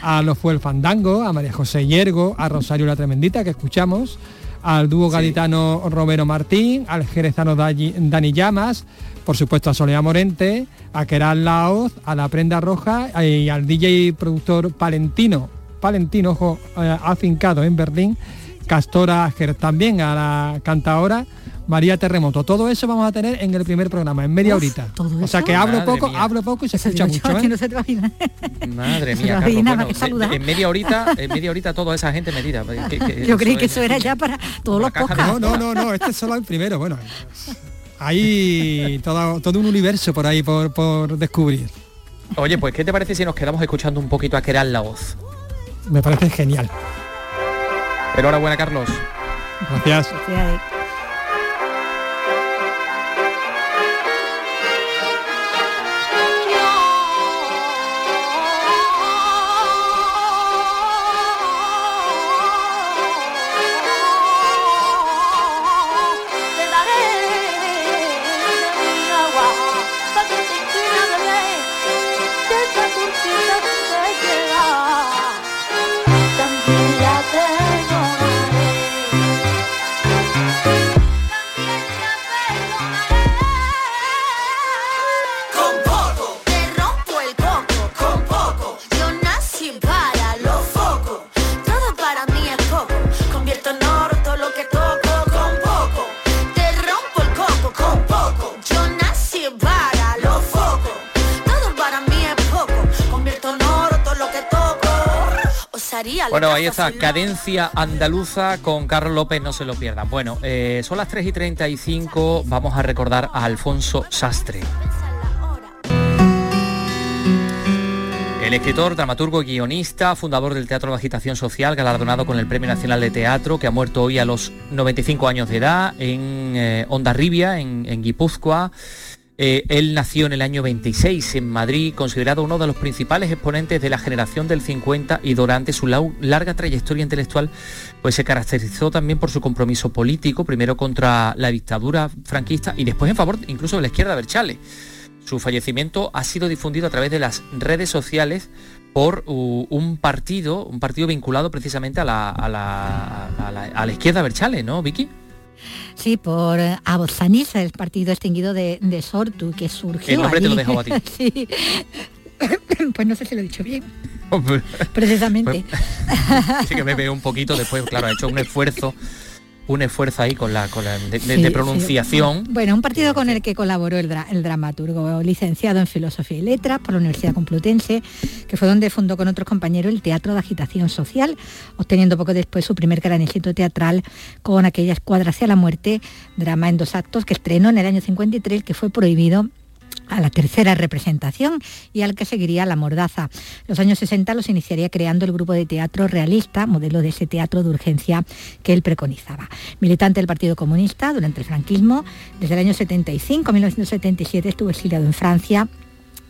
a los Fue el Fandango, a María José Hiergo, a Rosario la Tremendita que escuchamos, al dúo gaditano Romero Martín, al jerezano Dani Dani Llamas, por supuesto a Soledad Morente, a Keral Laoz, a la Prenda Roja y al DJ y productor Palentino, Palentino, ojo, eh, afincado en Berlín, Castora Ger, también a la cantaora María Terremoto. Todo eso vamos a tener en el primer programa, en media Uf, horita. ¿todo O sea que hablo Madre poco, mía. hablo poco y se escucha yo, mucho. que ¿eh? no se te imagina. Madre mía, lo Carlos. bueno, saludar. en media horita, en media horita toda esa gente metida. Que- que- Yo creí que es- eso era ya para todos los podcasts. No, no, no, no, este es solo el primero. Bueno, hay todo, todo un universo por ahí por, por descubrir. Oye, pues ¿qué te parece si nos quedamos escuchando un poquito a Keral la voz? Me parece genial. Pero ahora Carlos. Gracias. Sí, Cadencia andaluza con Carlos López, no se lo pierdan. Bueno, eh, son las 3 y 35, vamos a recordar a Alfonso Sastre. El escritor, dramaturgo guionista, fundador del Teatro de Agitación Social, galardonado con el Premio Nacional de Teatro, que ha muerto hoy a los 95 años de edad en eh, Ondarribia, en, en Guipúzcoa. Eh, él nació en el año 26 en Madrid, considerado uno de los principales exponentes de la generación del 50 y durante su larga trayectoria intelectual pues se caracterizó también por su compromiso político, primero contra la dictadura franquista y después en favor incluso de la izquierda Berchale. Su fallecimiento ha sido difundido a través de las redes sociales por un partido, un partido vinculado precisamente a la- a la izquierda Berchale, ¿no, Vicky? Sí, por eh, Abozanis, el partido extinguido de, de Sortu, que surgió El nombre te lo allí. dejo a ti. sí. pues no sé si lo he dicho bien, precisamente. sí que me veo un poquito después, claro, ha hecho un esfuerzo, un esfuerzo ahí con la, con la de, de- Sí, de sí. pronunciación. Bueno, un partido con el que colaboró el, dra- el dramaturgo licenciado en Filosofía y Letras por la Universidad Complutense, que fue donde fundó con otros compañeros el Teatro de Agitación Social, obteniendo poco después su primer gran éxito teatral con aquella escuadra hacia la muerte, drama en dos actos que estrenó en el año 53, que fue prohibido a la tercera representación y al que seguiría la mordaza. Los años 60 los iniciaría creando el grupo de teatro realista, modelo de ese teatro de urgencia que él preconizaba. Militante del Partido Comunista durante el franquismo, desde el año 75 a 1977 estuvo exiliado en Francia.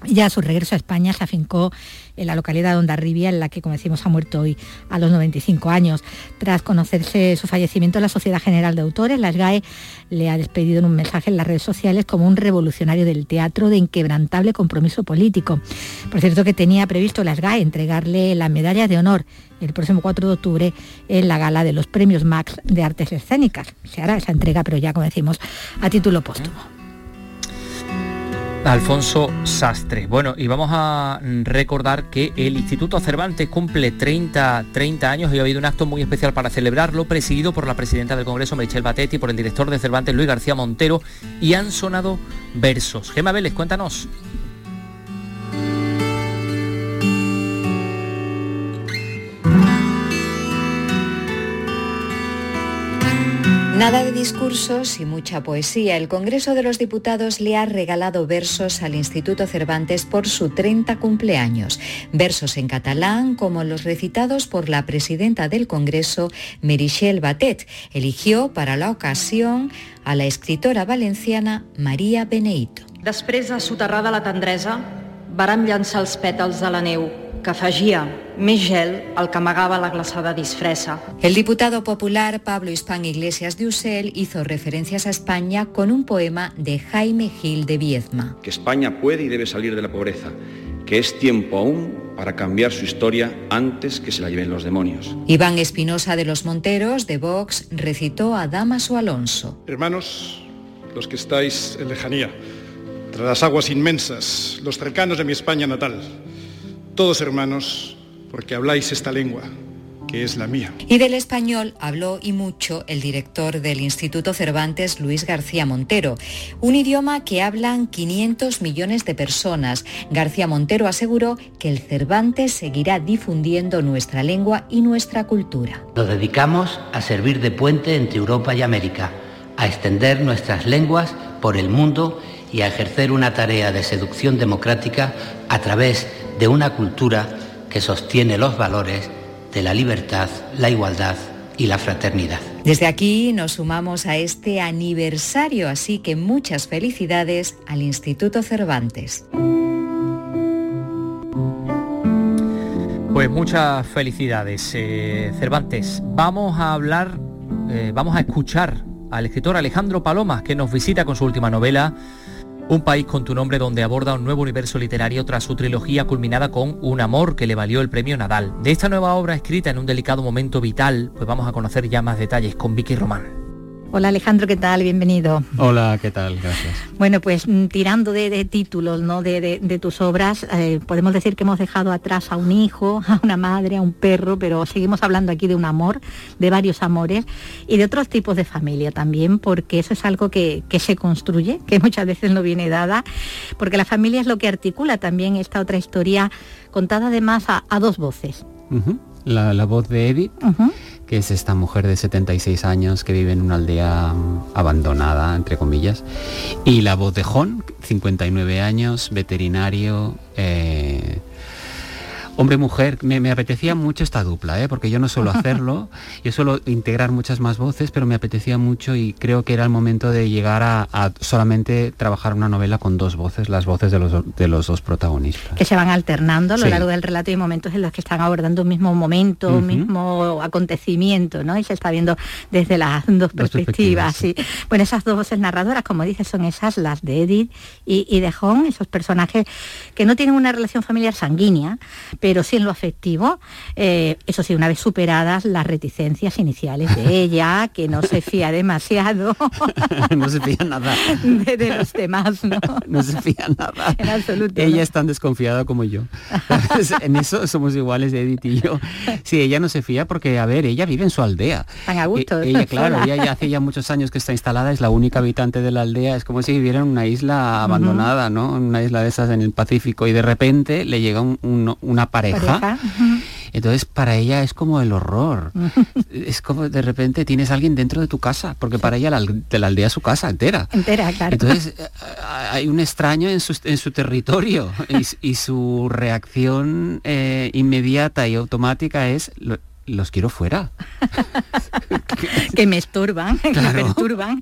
Ya a su regreso a España se afincó en la localidad de Ondarribia, en la que, como decimos, ha muerto hoy a los 95 años. Tras conocerse su fallecimiento, la Sociedad General de Autores, la SGAE, le ha despedido en un mensaje en las redes sociales como un revolucionario del teatro de inquebrantable compromiso político. Por cierto, que tenía previsto la SGAE entregarle la medalla de honor el próximo 4 de octubre en la gala de los premios Max de Artes Escénicas. Se hará esa entrega, pero ya, como decimos, a título póstumo. Alfonso Sastre. Bueno, y vamos a recordar que el Instituto Cervantes cumple 30, 30 años y ha habido un acto muy especial para celebrarlo, presidido por la presidenta del Congreso, Michelle Batetti, por el director de Cervantes, Luis García Montero, y han sonado versos. Gema Vélez, cuéntanos. Nada de discursos y mucha poesía. El Congreso de los Diputados le ha regalado versos al Instituto Cervantes por su 30 cumpleaños. Versos en catalán como los recitados por la presidenta del Congreso, Meritxell Batet. Eligió para la ocasión a la escritora valenciana María Beneito. La pètals que afegia més gel al que amagava la glaçada disfressa. El diputado popular Pablo Hispán Iglesias de Usel hizo referencias a España con un poema de Jaime Gil de Viezma. que España puede y debe salir de la pobreza, que es tiempo aún para cambiar su historia antes que se la lleven los demonios. Iván Espinosa de los Monteros, de Vox, recitó a Damaso Alonso. Hermanos, los que estáis en lejanía, tras las aguas inmensas, los cercanos de mi España natal, todos hermanos, porque habláis esta lengua, que es la mía. Y del español habló y mucho el director del Instituto Cervantes, Luis García Montero, un idioma que hablan 500 millones de personas. García Montero aseguró que el Cervantes seguirá difundiendo nuestra lengua y nuestra cultura. Nos dedicamos a servir de puente entre Europa y América, a extender nuestras lenguas por el mundo y a ejercer una tarea de seducción democrática a través de una cultura que sostiene los valores de la libertad, la igualdad y la fraternidad. Desde aquí nos sumamos a este aniversario, así que muchas felicidades al Instituto Cervantes. Pues muchas felicidades, eh, Cervantes. Vamos a hablar, eh, vamos a escuchar al escritor Alejandro Palomas, que nos visita con su última novela, Un país con tu nombre, donde aborda un nuevo universo literario tras su trilogía culminada con Un amor que le valió el premio Nadal. De esta nueva obra escrita en un delicado momento vital, pues vamos a conocer ya más detalles con Vicky Román. Hola Alejandro, ¿qué tal? Bienvenido. Hola, ¿qué tal? Gracias. Bueno, pues mm, tirando de, de títulos, ¿no? De, de- de tus obras, eh, podemos decir que hemos dejado atrás a un hijo, a una madre, a un perro, pero seguimos hablando aquí de un amor, de varios amores y de otros tipos de familia también, porque eso es algo que, que se construye, que muchas veces no viene dada, porque la familia es lo que articula también esta otra historia contada además a, a dos voces. La, la voz de Edith. Que es esta mujer de 76 años que vive en una aldea mm, abandonada, entre comillas, y la voz de Jon, 59 años, veterinario, eh, hombre-mujer. Me, me apetecía mucho esta dupla, ¿eh? porque yo no suelo hacerlo, yo suelo integrar muchas más voces, pero me apetecía mucho y creo que era el momento de llegar a, a solamente trabajar una novela con dos voces, las voces de los, de los dos protagonistas. que se van alternando a lo Sí. largo del relato y momentos en los que están abordando un mismo momento, un mismo acontecimiento, ¿no? Y se está viendo desde las dos perspectivas. sí. Bueno, esas dos voces narradoras, como dices, son esas, las de Edith y, y de Jon, esos personajes que no tienen una relación familiar sanguínea, pero sí en lo afectivo. Eh, eso sí, una vez superadas las reticencias iniciales de ella, que no se fía demasiado no se fía nada. de, de los demás, ¿no? No se fía nada. En absoluto. Ella ¿no? es tan desconfiada como yo. En eso somos iguales Edith y yo. Sí, ella no se fía porque, a ver, ella vive en su aldea. Tan a gusto. E- ella, claro, sola. ella ya hace ya muchos años que está instalada, es la única habitante de la aldea, es como si viviera en una isla abandonada, ¿no? En Una isla de esas en el Pacífico y de repente le llega un- un- una pareja. Entonces para ella es como el horror. es como de repente tienes a alguien dentro de tu casa, porque para ella la, de la aldea su casa entera. Entera, claro. Entonces eh, hay un extraño en su, en su territorio y, su reacción eh, inmediata y automática es "Lo- los quiero fuera. que me estorban, que me perturban.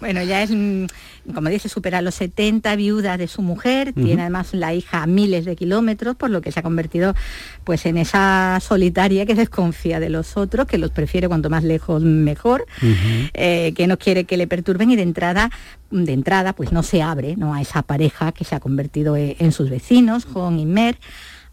Bueno, ya es, como dice, supera los 70, viuda de su mujer, tiene además la hija a miles de kilómetros, por lo que se ha convertido pues en esa solitaria que desconfía de los otros, que los prefiere cuanto más lejos mejor, eh, que no quiere que le perturben y de entrada, de entrada pues no se abre ¿no? a esa pareja que se ha convertido eh, en sus vecinos, Jon y Mer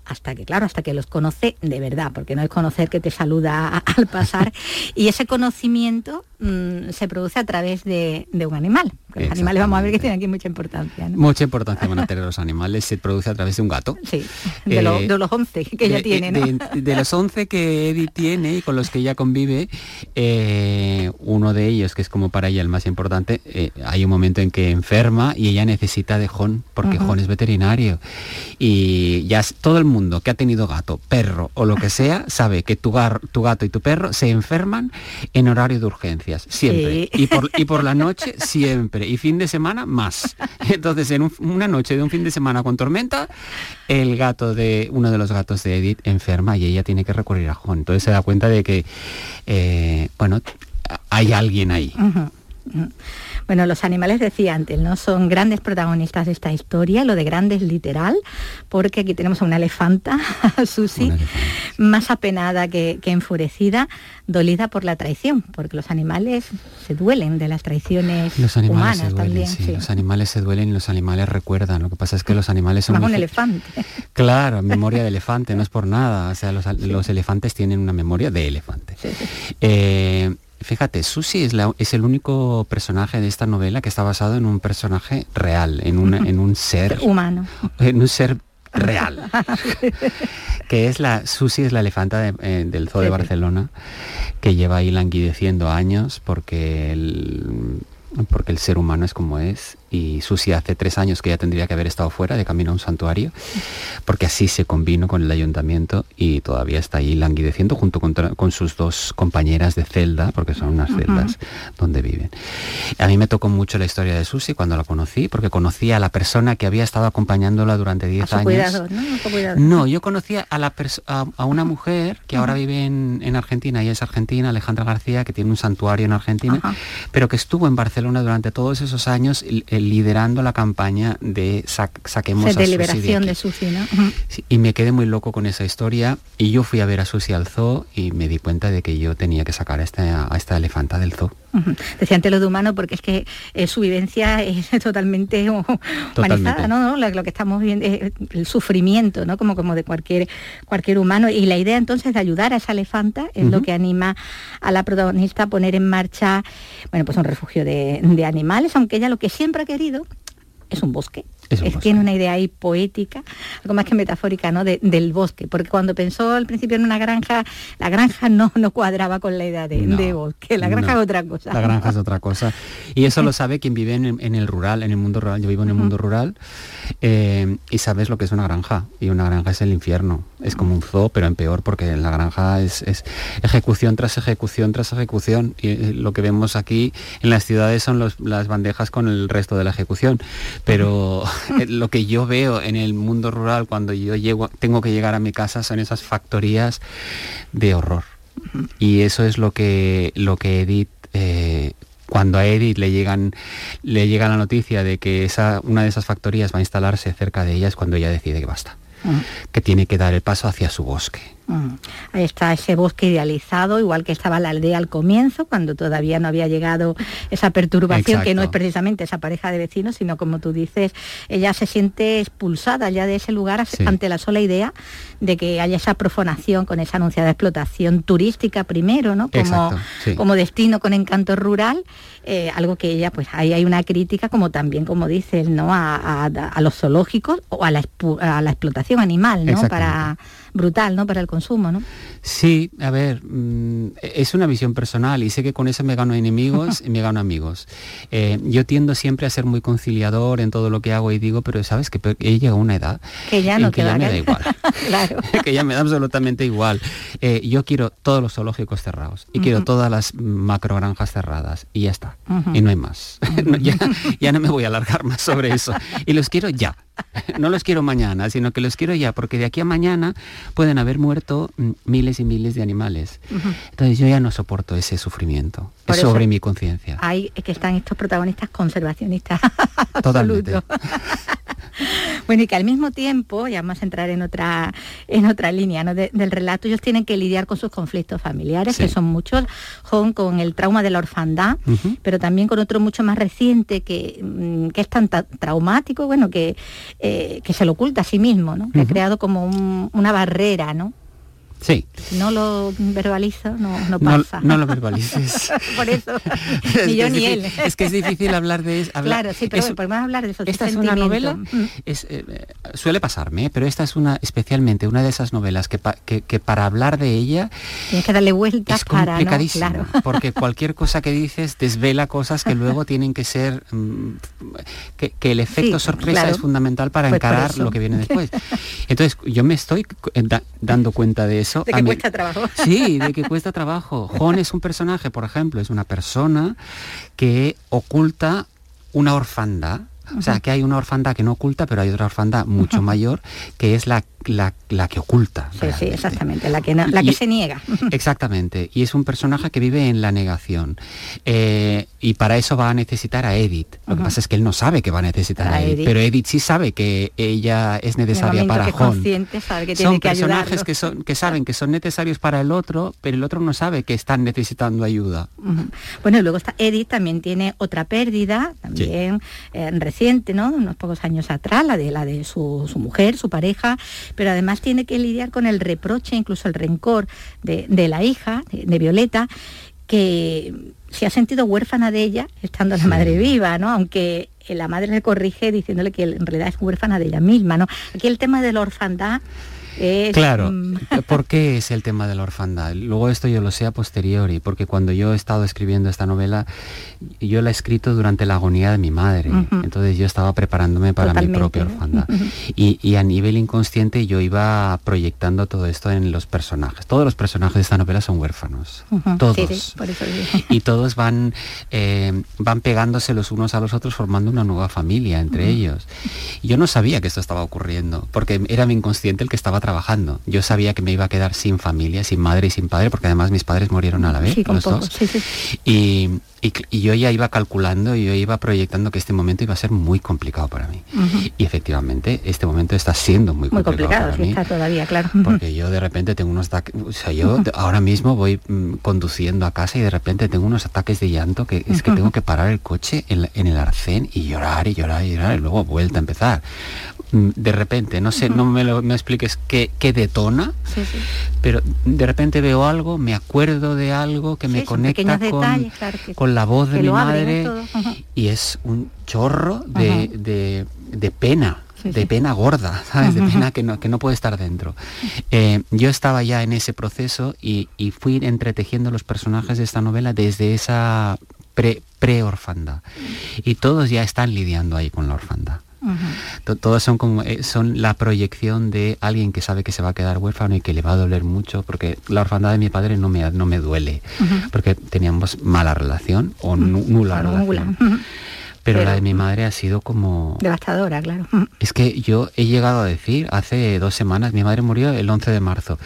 hasta que, claro, hasta que los conoce de verdad, porque no es conocer que te saluda al pasar. y ese conocimiento mm, se produce a través de, de un animal. Los animales vamos a ver que tienen aquí mucha importancia. ¿no? Mucha importancia van a tener los animales, se produce a través de un gato. Sí, de, lo- Eh, de los 11 que ella de, tiene, ¿no? de- de los 11 que Eddie tiene y con los que ella convive, eh, uno de ellos, que es como para ella el más importante, eh, hay un momento en que enferma y ella necesita de Jon, porque Ujú. Jon es veterinario. Y ya todo el mundo que ha tenido gato, perro o lo que sea, sabe que tu, gar- tu gato y tu perro se enferman en horario de urgencias, siempre. Sí. Y, por, y por la noche, siempre. Y fin de semana, más. Entonces, en un- una noche de un fin de semana con tormenta, el gato de uno de los gatos de Edith enferma y ella tiene que recurrir a Jon. Entonces se da cuenta de que, eh, bueno, hay alguien ahí. Bueno, los animales decía antes, ¿no? Son grandes protagonistas de esta historia, lo de grandes literal, porque aquí tenemos a una elefanta, a Susi, más apenada que, que enfurecida, dolida por la traición, porque los animales se duelen de las traiciones Los animales humanas se duelen, también. sí, sí. Los animales se duelen y los animales recuerdan. Lo que pasa es que los animales son Más muy un elefante. Claro, memoria de elefante, no es por nada. O sea, los, los elefantes tienen una memoria de elefante. Eh, fíjate, Susi es, la- es el único personaje de esta novela que está basado en un personaje real, en, una- en un ser, Humano. en un ser real, que es la Susi es la elefanta de- eh, del zoo de. Barcelona que lleva ahí languideciendo años porque el porque el ser humano es como es y Susi hace tres años que ya tendría que haber estado fuera de camino a un santuario porque así se combinó con el ayuntamiento y todavía está ahí languideciendo junto con, sus dos compañeras de celda porque son unas celdas donde viven. A mí me tocó mucho la historia de Susi cuando la conocí porque conocí a la persona que había estado acompañándola durante A 10 su años. ¿no? A yo conocía a, la a, a una mujer que ahora vive en, en Argentina, ella es argentina, Alejandra García, que tiene un santuario en Argentina, pero que estuvo en Barcelona durante todos esos años eh, liderando la campaña de sa- saquemos de a liberación aquí. de Susi, ¿no? Ujú. Sí, y me quedé muy loco con esa historia y yo fui a ver a Susi al zoo y me di cuenta de que yo tenía que sacar a esta, a esta elefanta del zoo. Decía antes lo de humano porque es que eh, su vivencia es totalmente hu- humanizada, ¿no? Lo, lo que estamos viendo es el sufrimiento, ¿no? Como, como de cualquier, cualquier humano. Y la idea entonces de ayudar a esa elefanta es lo que anima a la protagonista a poner en marcha, bueno, pues un refugio de, de animales, aunque ella lo que siempre ha querido es un bosque. Es, tiene una idea ahí poética, algo más que metafórica, ¿no? del bosque, porque cuando pensó al principio en una granja, la granja no, no cuadraba con la idea de, bosque, la granja es otra cosa. La granja es otra cosa. Y eso lo sabe quien vive en, el rural, en el mundo rural. Yo vivo en el mundo rural eh, y sabes lo que es una granja. Y una granja es el infierno. Es como un zoo, pero en peor, porque en la granja es, ejecución tras ejecución tras ejecución. Y eh, lo que vemos aquí en las ciudades son las bandejas con el resto de la ejecución. Pero lo que yo veo en el mundo rural cuando yo llego, tengo que llegar a mi casa son esas factorías de horror. Y eso es lo que, lo que Edith eh, cuando a Edith le llegan le llega la noticia de que esa, una de esas factorías va a instalarse cerca de ella es cuando ella decide que basta, que tiene que dar el paso hacia su bosque. Mm. Ahí está ese bosque idealizado, igual que estaba la aldea al comienzo, cuando todavía no había llegado esa perturbación, que no es precisamente esa pareja de vecinos, sino como tú dices, ella se siente expulsada ya de ese lugar ante la sola idea de que haya esa profanación con esa anunciada explotación turística primero, ¿no? Como, como destino con encanto rural, eh, algo que ella, pues ahí hay una crítica, como también, como dices, ¿no? A, los zoológicos o a la, a la explotación animal, ¿no? Para brutal, ¿no? Para el consumo, ¿no? Sí, a ver, mm, es una visión personal y sé que con eso me gano enemigos y me gano amigos. Eh, yo tiendo siempre a ser muy conciliador en todo lo que hago y digo, pero sabes que he llegado a una edad que ya no que ya me da igual. que ya me da absolutamente igual. Eh, yo quiero todos los zoológicos cerrados y quiero todas las macrogranjas cerradas y ya está. Y no hay más. ya, ya no me voy a alargar más sobre eso. Y los quiero ya. No los quiero mañana, sino que los quiero ya, porque de aquí a mañana pueden haber muerto mm, miles y miles de animales. Entonces yo ya no soporto ese sufrimiento. es sobre mi conciencia. Hay que están estos protagonistas conservacionistas. Totalmente. bueno, y que al mismo tiempo, ya vamos a entrar en otra, en otra línea del relato, ellos tienen que lidiar con sus conflictos familiares, que son muchos, con el trauma de la orfandad, pero también con otro mucho más reciente que, mm, que es tan traumático, bueno, que eh, que se lo oculta a sí mismo, ¿no? Que ha creado como una barrera, ¿no? Sí. No lo verbalizo, no, no pasa. No, lo verbalices. Por eso, ni yo ni él. Es que es difícil hablar de eso. Claro, sí, pero podemos hablar de eso. Esta es una novela, mm. es, eh, suele pasarme, pero esta es una, especialmente una de esas novelas que, que, para hablar de ella... Tienes que darle vueltas es complicadísimo, porque cualquier cosa que dices desvela cosas que luego tienen que ser... Mm, que, el efecto sorpresa es fundamental para pues encarar lo que viene después. Entonces, yo me estoy dando cuenta de eso. De que cuesta trabajo. Sí, de que cuesta trabajo. Jon es un personaje, por ejemplo, es una persona que oculta una orfandad. O sea, que hay una orfandad que no oculta, pero hay otra orfandad mucho mayor, que es la la, que oculta. Sí, sí, exactamente, la que, la que se niega. Exactamente, y es un personaje que vive en la negación. Eh, y para eso va a necesitar a Edith. Lo que pasa es que él no sabe que va a necesitar a, Edith, pero Edith sí sabe que ella es necesaria para Jon. son personajes que, son, que saben que son necesarios para el otro, pero el otro no sabe que están necesitando ayuda. Bueno, y luego está Edith también tiene otra pérdida, también eh, reciente, ¿no? Unos pocos años atrás, la de la de su, su mujer, su pareja, pero además tiene que lidiar con el reproche, incluso el rencor de, la hija, de, Violeta, que se ha sentido huérfana de ella estando la madre viva, ¿no? Aunque la madre le corrige diciéndole que en realidad es huérfana de ella misma, ¿no? Aquí el tema de la orfandad Claro, ¿por qué es el tema de la orfandad? Luego esto yo lo sé a posteriori, porque cuando yo he estado escribiendo esta novela, yo la he escrito durante la agonía de mi madre, entonces yo estaba preparándome para mi propia orfandad. y, a nivel inconsciente yo iba proyectando todo esto en los personajes. Todos los personajes de esta novela son huérfanos, todos. y todos van, eh, van pegándose los unos a los otros formando una nueva familia entre ellos. yo no sabía que esto estaba ocurriendo, porque era mi inconsciente el que estaba trabajando. Yo sabía que me iba a quedar sin familia, sin madre y sin padre, porque además mis padres murieron a la vez, los dos. Y, y, yo ya iba calculando y yo iba proyectando que este momento iba a ser muy complicado para mí. Y efectivamente, este momento está siendo muy, complicado, para mí. Está todavía, claro. Porque yo de repente tengo unos ataques, o sea, yo ahora mismo voy mm, conduciendo a casa y de repente tengo unos ataques de llanto que es que tengo que parar el coche en, en el arcén y llorar y llorar y llorar y luego vuelta a empezar de repente, no sé, no me lo me expliques qué, qué detona, pero de repente veo algo, me acuerdo de algo que me conecta con, con, la voz de mi madre y es un chorro de, de, de pena de pena gorda, ¿sabes? De pena que no, que no puede estar dentro. Eh, yo estaba ya en ese proceso y, y, fui entretejiendo los personajes de esta novela desde esa pre-orfandad. y todos ya están lidiando ahí con la orfandad. Todos son como eh, son la proyección de alguien que sabe que se va a quedar huérfano y que le va a doler mucho, porque la orfandad de mi padre no me, no me duele, porque teníamos mala relación o nula relación. Pero, la de mi madre ha sido como... Devastadora, claro. Es que yo he llegado a decir, hace dos semanas, mi madre murió el 11 de marzo,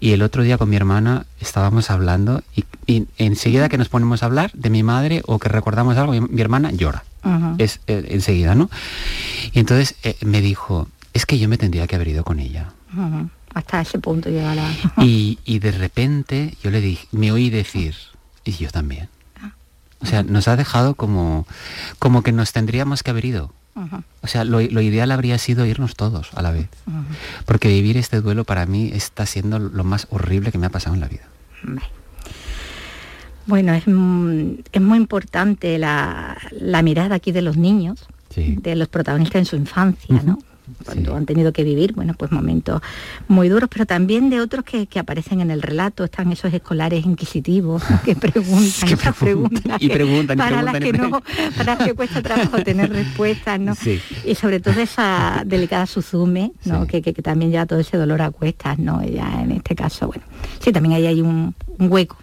y el otro día con mi hermana estábamos hablando, y, enseguida que nos ponemos a hablar de mi madre o que recordamos algo, mi, hermana llora. Es eh, enseguida, ¿no? Y entonces eh, me dijo, es que yo me tendría que haber ido con ella. Hasta ese punto llega la... y, y de repente yo le dije, me oí decir, y yo también. O sea, nos ha dejado como, como que nos tendríamos que haber ido. O sea, lo, ideal habría sido irnos todos a la vez. Porque vivir este duelo para mí está siendo lo más horrible que me ha pasado en la vida. Bueno, es, muy importante la, mirada aquí de los niños, de los protagonistas en su infancia, ¿no? Cuando han tenido que vivir, bueno, pues momentos muy duros, pero también de otros que, aparecen en el relato, están esos escolares inquisitivos que preguntan, que preguntan, y preguntan, para las que no, para las que cuesta trabajo tener respuestas, ¿no? Y sobre todo esa delicada Suzume, ¿no? Que, también ya todo ese dolor a cuestas, ¿no? Ya en este caso, bueno, sí, también ahí hay un hueco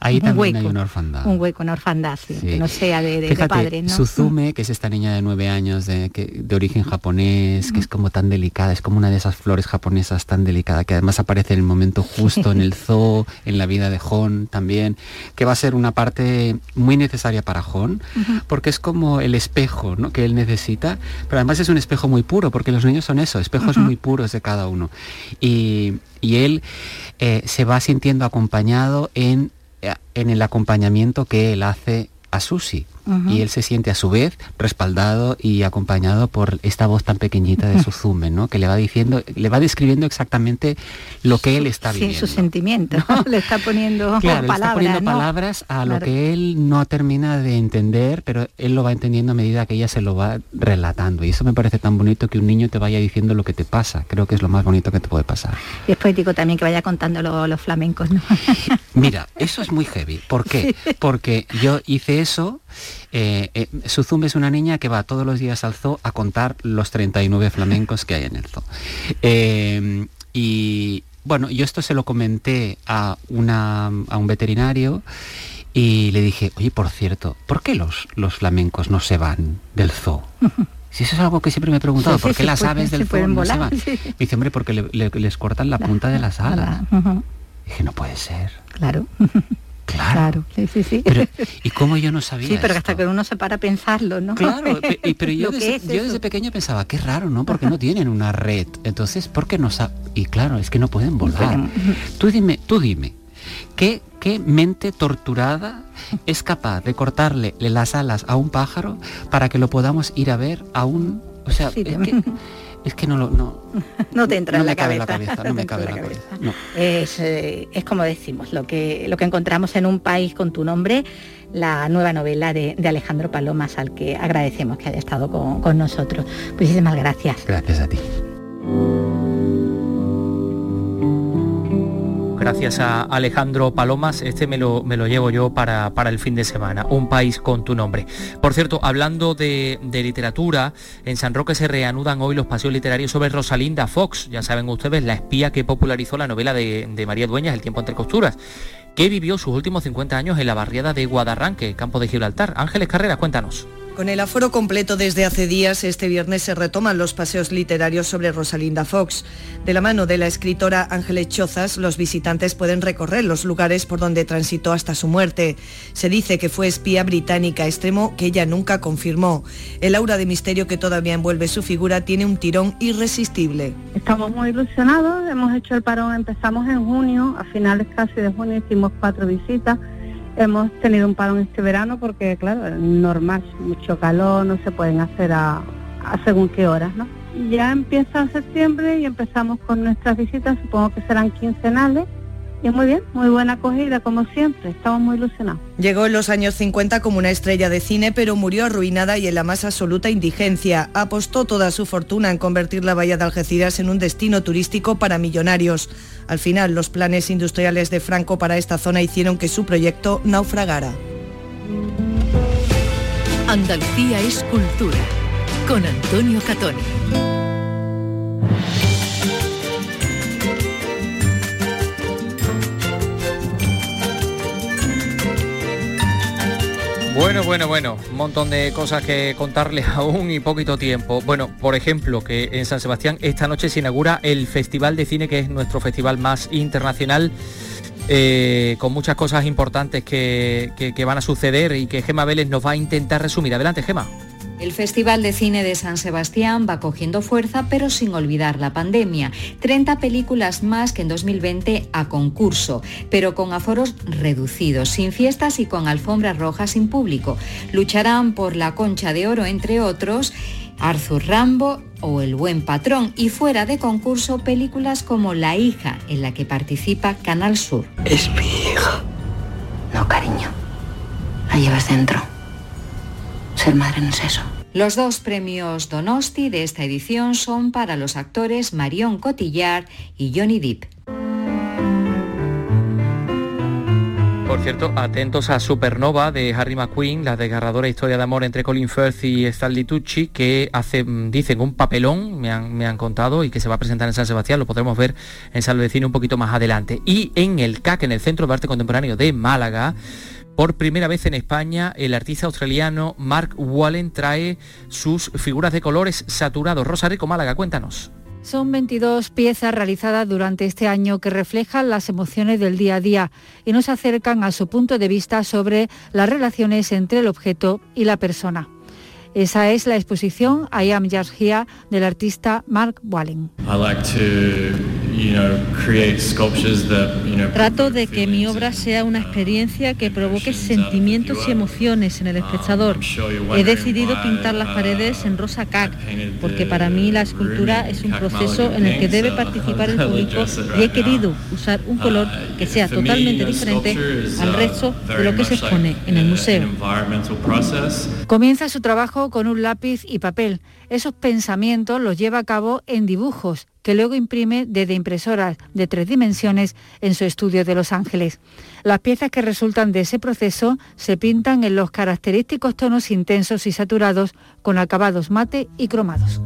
Ahí también hay una orfandad. Un hueco, una orfandad, que no sea de, de, padres, ¿no? Suzume, que es esta niña de nueve años de, de origen japonés, que es como tan delicada, es como una de esas flores japonesas tan delicada, que además aparece en el momento justo en el zoo, en la vida de Hon también, que va a ser una parte muy necesaria para Hon, porque es como el espejo ¿no? que él necesita, pero además es un espejo muy puro, porque los niños son eso, espejos muy puros de cada uno. Y, y él eh, se va sintiendo acompañado en en el acompañamiento que él hace a Susi y él se siente a su vez respaldado y acompañado por esta voz tan pequeñita de Suzume, ¿no? Que le va diciendo, le va describiendo exactamente lo que él está viviendo. Sí, su sentimiento, le está poniendo palabras. a lo que él no termina de entender, pero él lo va entendiendo a medida que ella se lo va relatando. Y eso me parece tan bonito que un niño te vaya diciendo lo que te pasa. Creo que es lo más bonito que te puede pasar. Y es poético también que vaya contando los flamencos, ¿no? Mira, eso es muy heavy. ¿Por qué? Porque yo hice eso eh, eh, es una niña que va todos los días al zoo a contar los 39 flamencos que hay en el zoo. Eh, y bueno, yo esto se lo comenté a, una, a un veterinario y le dije, oye, por cierto, ¿por qué los, los flamencos no se van del zoo? Si eso es algo que siempre me he preguntado, ¿por qué las aves del zoo no se van? Me dice, hombre, porque les cortan la, punta de las alas. Dije, no puede ser. Claro. Claro. sí, sí, sí. ¿Y cómo yo no sabía? Sí, pero hasta que uno se para a pensarlo, ¿no? Claro, pero yo, desde, yo desde, pequeño pensaba, qué raro, ¿no? Porque no tienen una red. Entonces, ¿por qué no Y claro, es que no pueden volar. Tú dime, tú dime, ¿qué, ¿qué mente torturada es capaz de cortarle las alas a un pájaro para que lo podamos ir a ver a un... O sea, es que no lo no, no te entra en la cabeza. no, me cabe la cabeza. Es, eh, es, como decimos, lo que, lo que encontramos en un país con tu nombre, la nueva novela de, Alejandro Palomas, al que agradecemos que haya estado con, con nosotros. Muchísimas gracias. Gracias a ti. Gracias a Alejandro Palomas, este me lo, me lo llevo yo para, para, el fin de semana, Un país con tu nombre. Por cierto, hablando de, literatura, en San Roque se reanudan hoy los paseos literarios sobre Rosalinda Fox, ya saben ustedes, la espía que popularizó la novela de, de María Dueñas, El tiempo entre costuras que vivió sus últimos 50 años en la barriada de Guadarranque, campo de Gibraltar. Ángeles Carrera, cuéntanos. Con el aforo completo desde hace días, este viernes se retoman los paseos literarios sobre Rosalinda Fox. De la mano de la escritora Ángeles Chozas, los visitantes pueden recorrer los lugares por donde transitó hasta su muerte. Se dice que fue espía británica extremo que ella nunca confirmó. El aura de misterio que todavía envuelve su figura tiene un tirón irresistible. Estamos muy ilusionados, hemos hecho el parón, empezamos en junio, a finales casi de junio hicimos cuatro visitas Hemos tenido un parón este verano porque, claro, normal, mucho calor, no se pueden hacer a, según qué horas, ¿no? ya empieza septiembre y empezamos con nuestras visitas, supongo que serán quincenales. Y muy bien, muy buena acogida como siempre, estamos muy ilusionados. Llegó en los años 50 como una estrella de cine, pero murió arruinada y en la más absoluta indigencia. Apostó toda su fortuna en convertir la bahía de Algeciras en un destino turístico para millonarios. Al final, los planes industriales de Franco para esta zona hicieron que su proyecto naufragara. Andalucía es cultura. Con Antonio Catoni. Bueno, bueno, bueno, un montón de cosas que contarles aún y poquito tiempo. Bueno, por ejemplo, que en San Sebastián esta noche se inaugura el Festival de Cine, que es nuestro festival más internacional, eh, con muchas cosas importantes que, que- que van a suceder y que Gema Vélez nos va a intentar resumir. Adelante, Gema. El Festival de Cine de San Sebastián va cogiendo fuerza, pero sin olvidar la pandemia. 30 películas más que en 2020 a concurso, pero con aforos reducidos, sin fiestas y con alfombras rojas sin público. Lucharán por la concha de oro, entre otros, Arthur Rambo o El Buen Patrón, y fuera de concurso películas como La hija, en la que participa Canal Sur. Es mi hija. No, cariño. La llevas dentro. Ser madre no es eso. Los dos premios Donosti de esta edición son para los actores Marion Cotillard y Johnny Depp. Por cierto, atentos a Supernova de Harry McQueen, la desgarradora historia de amor entre Colin Firth y Stanley Tucci, que hace, mm, dicen, un papelón, me han, me han contado, y que se va a presentar en San Sebastián, lo podremos ver en Cine un poquito más adelante. Y en el CAC, en el Centro de Arte Contemporáneo de Málaga, por primera vez en España, el artista australiano Mark Wallen trae sus figuras de colores saturados. Rosa Rico Málaga, cuéntanos. Son 22 piezas realizadas durante este año que reflejan las emociones del día a día y nos acercan a su punto de vista sobre las relaciones entre el objeto y la persona. Esa es la exposición I Am Just Here del artista Mark Wallen. I like to, Trato de que mi obra sea una experiencia que provoque sentimientos y emociones en el espectador. He decidido pintar las paredes en rosa cac, porque para mí la escultura es un proceso en el que debe participar el público y he querido usar un color que sea totalmente diferente al uh, resto de lo que se expone en el museo. Comienza su trabajo con un lápiz y papel. Esos pensamientos los lleva a cabo en dibujos que luego imprime desde impresoras de tres dimensiones en su estudio de Los Ángeles. Las piezas que resultan de ese proceso se pintan en los característicos tonos intensos y saturados con acabados mate y cromados.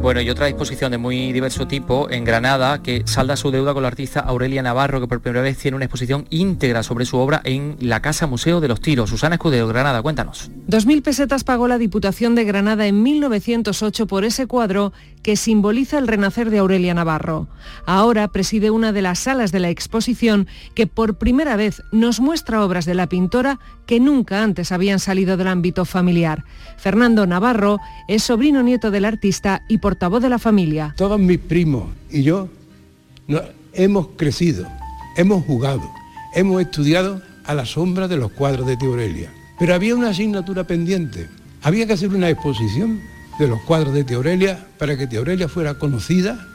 Bueno, y otra exposición de muy diverso tipo en Granada que salda su deuda con la artista Aurelia Navarro, que por primera vez tiene una exposición íntegra sobre su obra en la Casa Museo de los Tiros. Susana Escudero, Granada, cuéntanos. 2.000 pesetas pagó la Diputación de Granada en 1908 por ese cuadro que simboliza el renacer de Aurelia Navarro. Ahora preside una de las salas de la exposición que por primera vez nos muestra obras de la pintora que nunca antes habían salido del ámbito familiar. Fernando Navarro es sobrino nieto del artista y portavoz de la familia. Todos mis primos y yo hemos crecido, hemos jugado, hemos estudiado a la sombra de los cuadros de Aurelia. Pero había una asignatura pendiente. Había que hacer una exposición de los cuadros de Tía Aurelia para que Tía Aurelia fuera conocida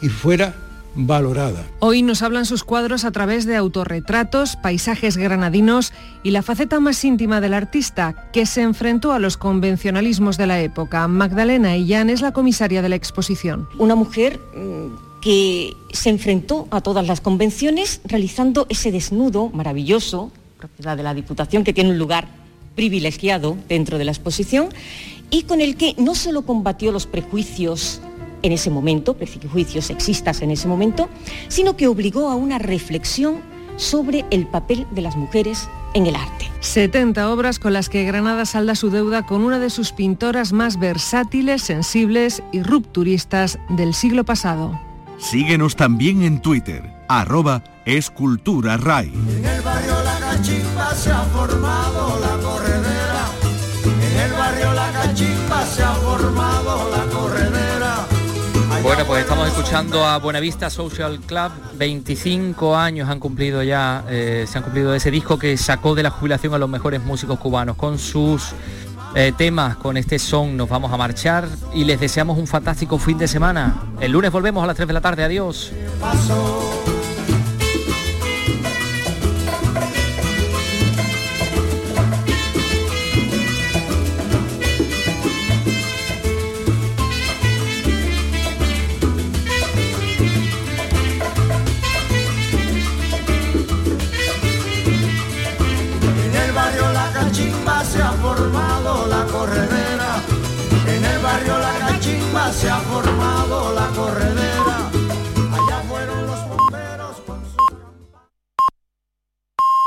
y fuera valorada. Hoy nos hablan sus cuadros a través de autorretratos, paisajes granadinos y la faceta más íntima del artista, que se enfrentó a los convencionalismos de la época. Magdalena Illán es la comisaria de la exposición. Una mujer mm, que se enfrentó a todas las convenciones realizando ese desnudo maravilloso, propiedad de la Diputación, que tiene un lugar privilegiado dentro de la exposición y con el que no solo combatió los prejuicios en ese momento, prejuicios sexistas en ese momento, sino que obligó a una reflexión sobre el papel de las mujeres en el arte. 70 obras con las que Granada salda su deuda con una de sus pintoras más versátiles, sensibles y rupturistas del siglo pasado. Síguenos también en Twitter, arroba esculturaray. En el barrio La Cachimba se ha formado Bueno, pues estamos escuchando a Buenavista Social Club. 25 años han cumplido ya, eh, se han cumplido ese disco que sacó de la jubilación a los mejores músicos cubanos con sus eh, temas, con este son nos vamos a marchar y les deseamos un fantástico fin de semana. El lunes volvemos a las 3 de la tarde. Adiós.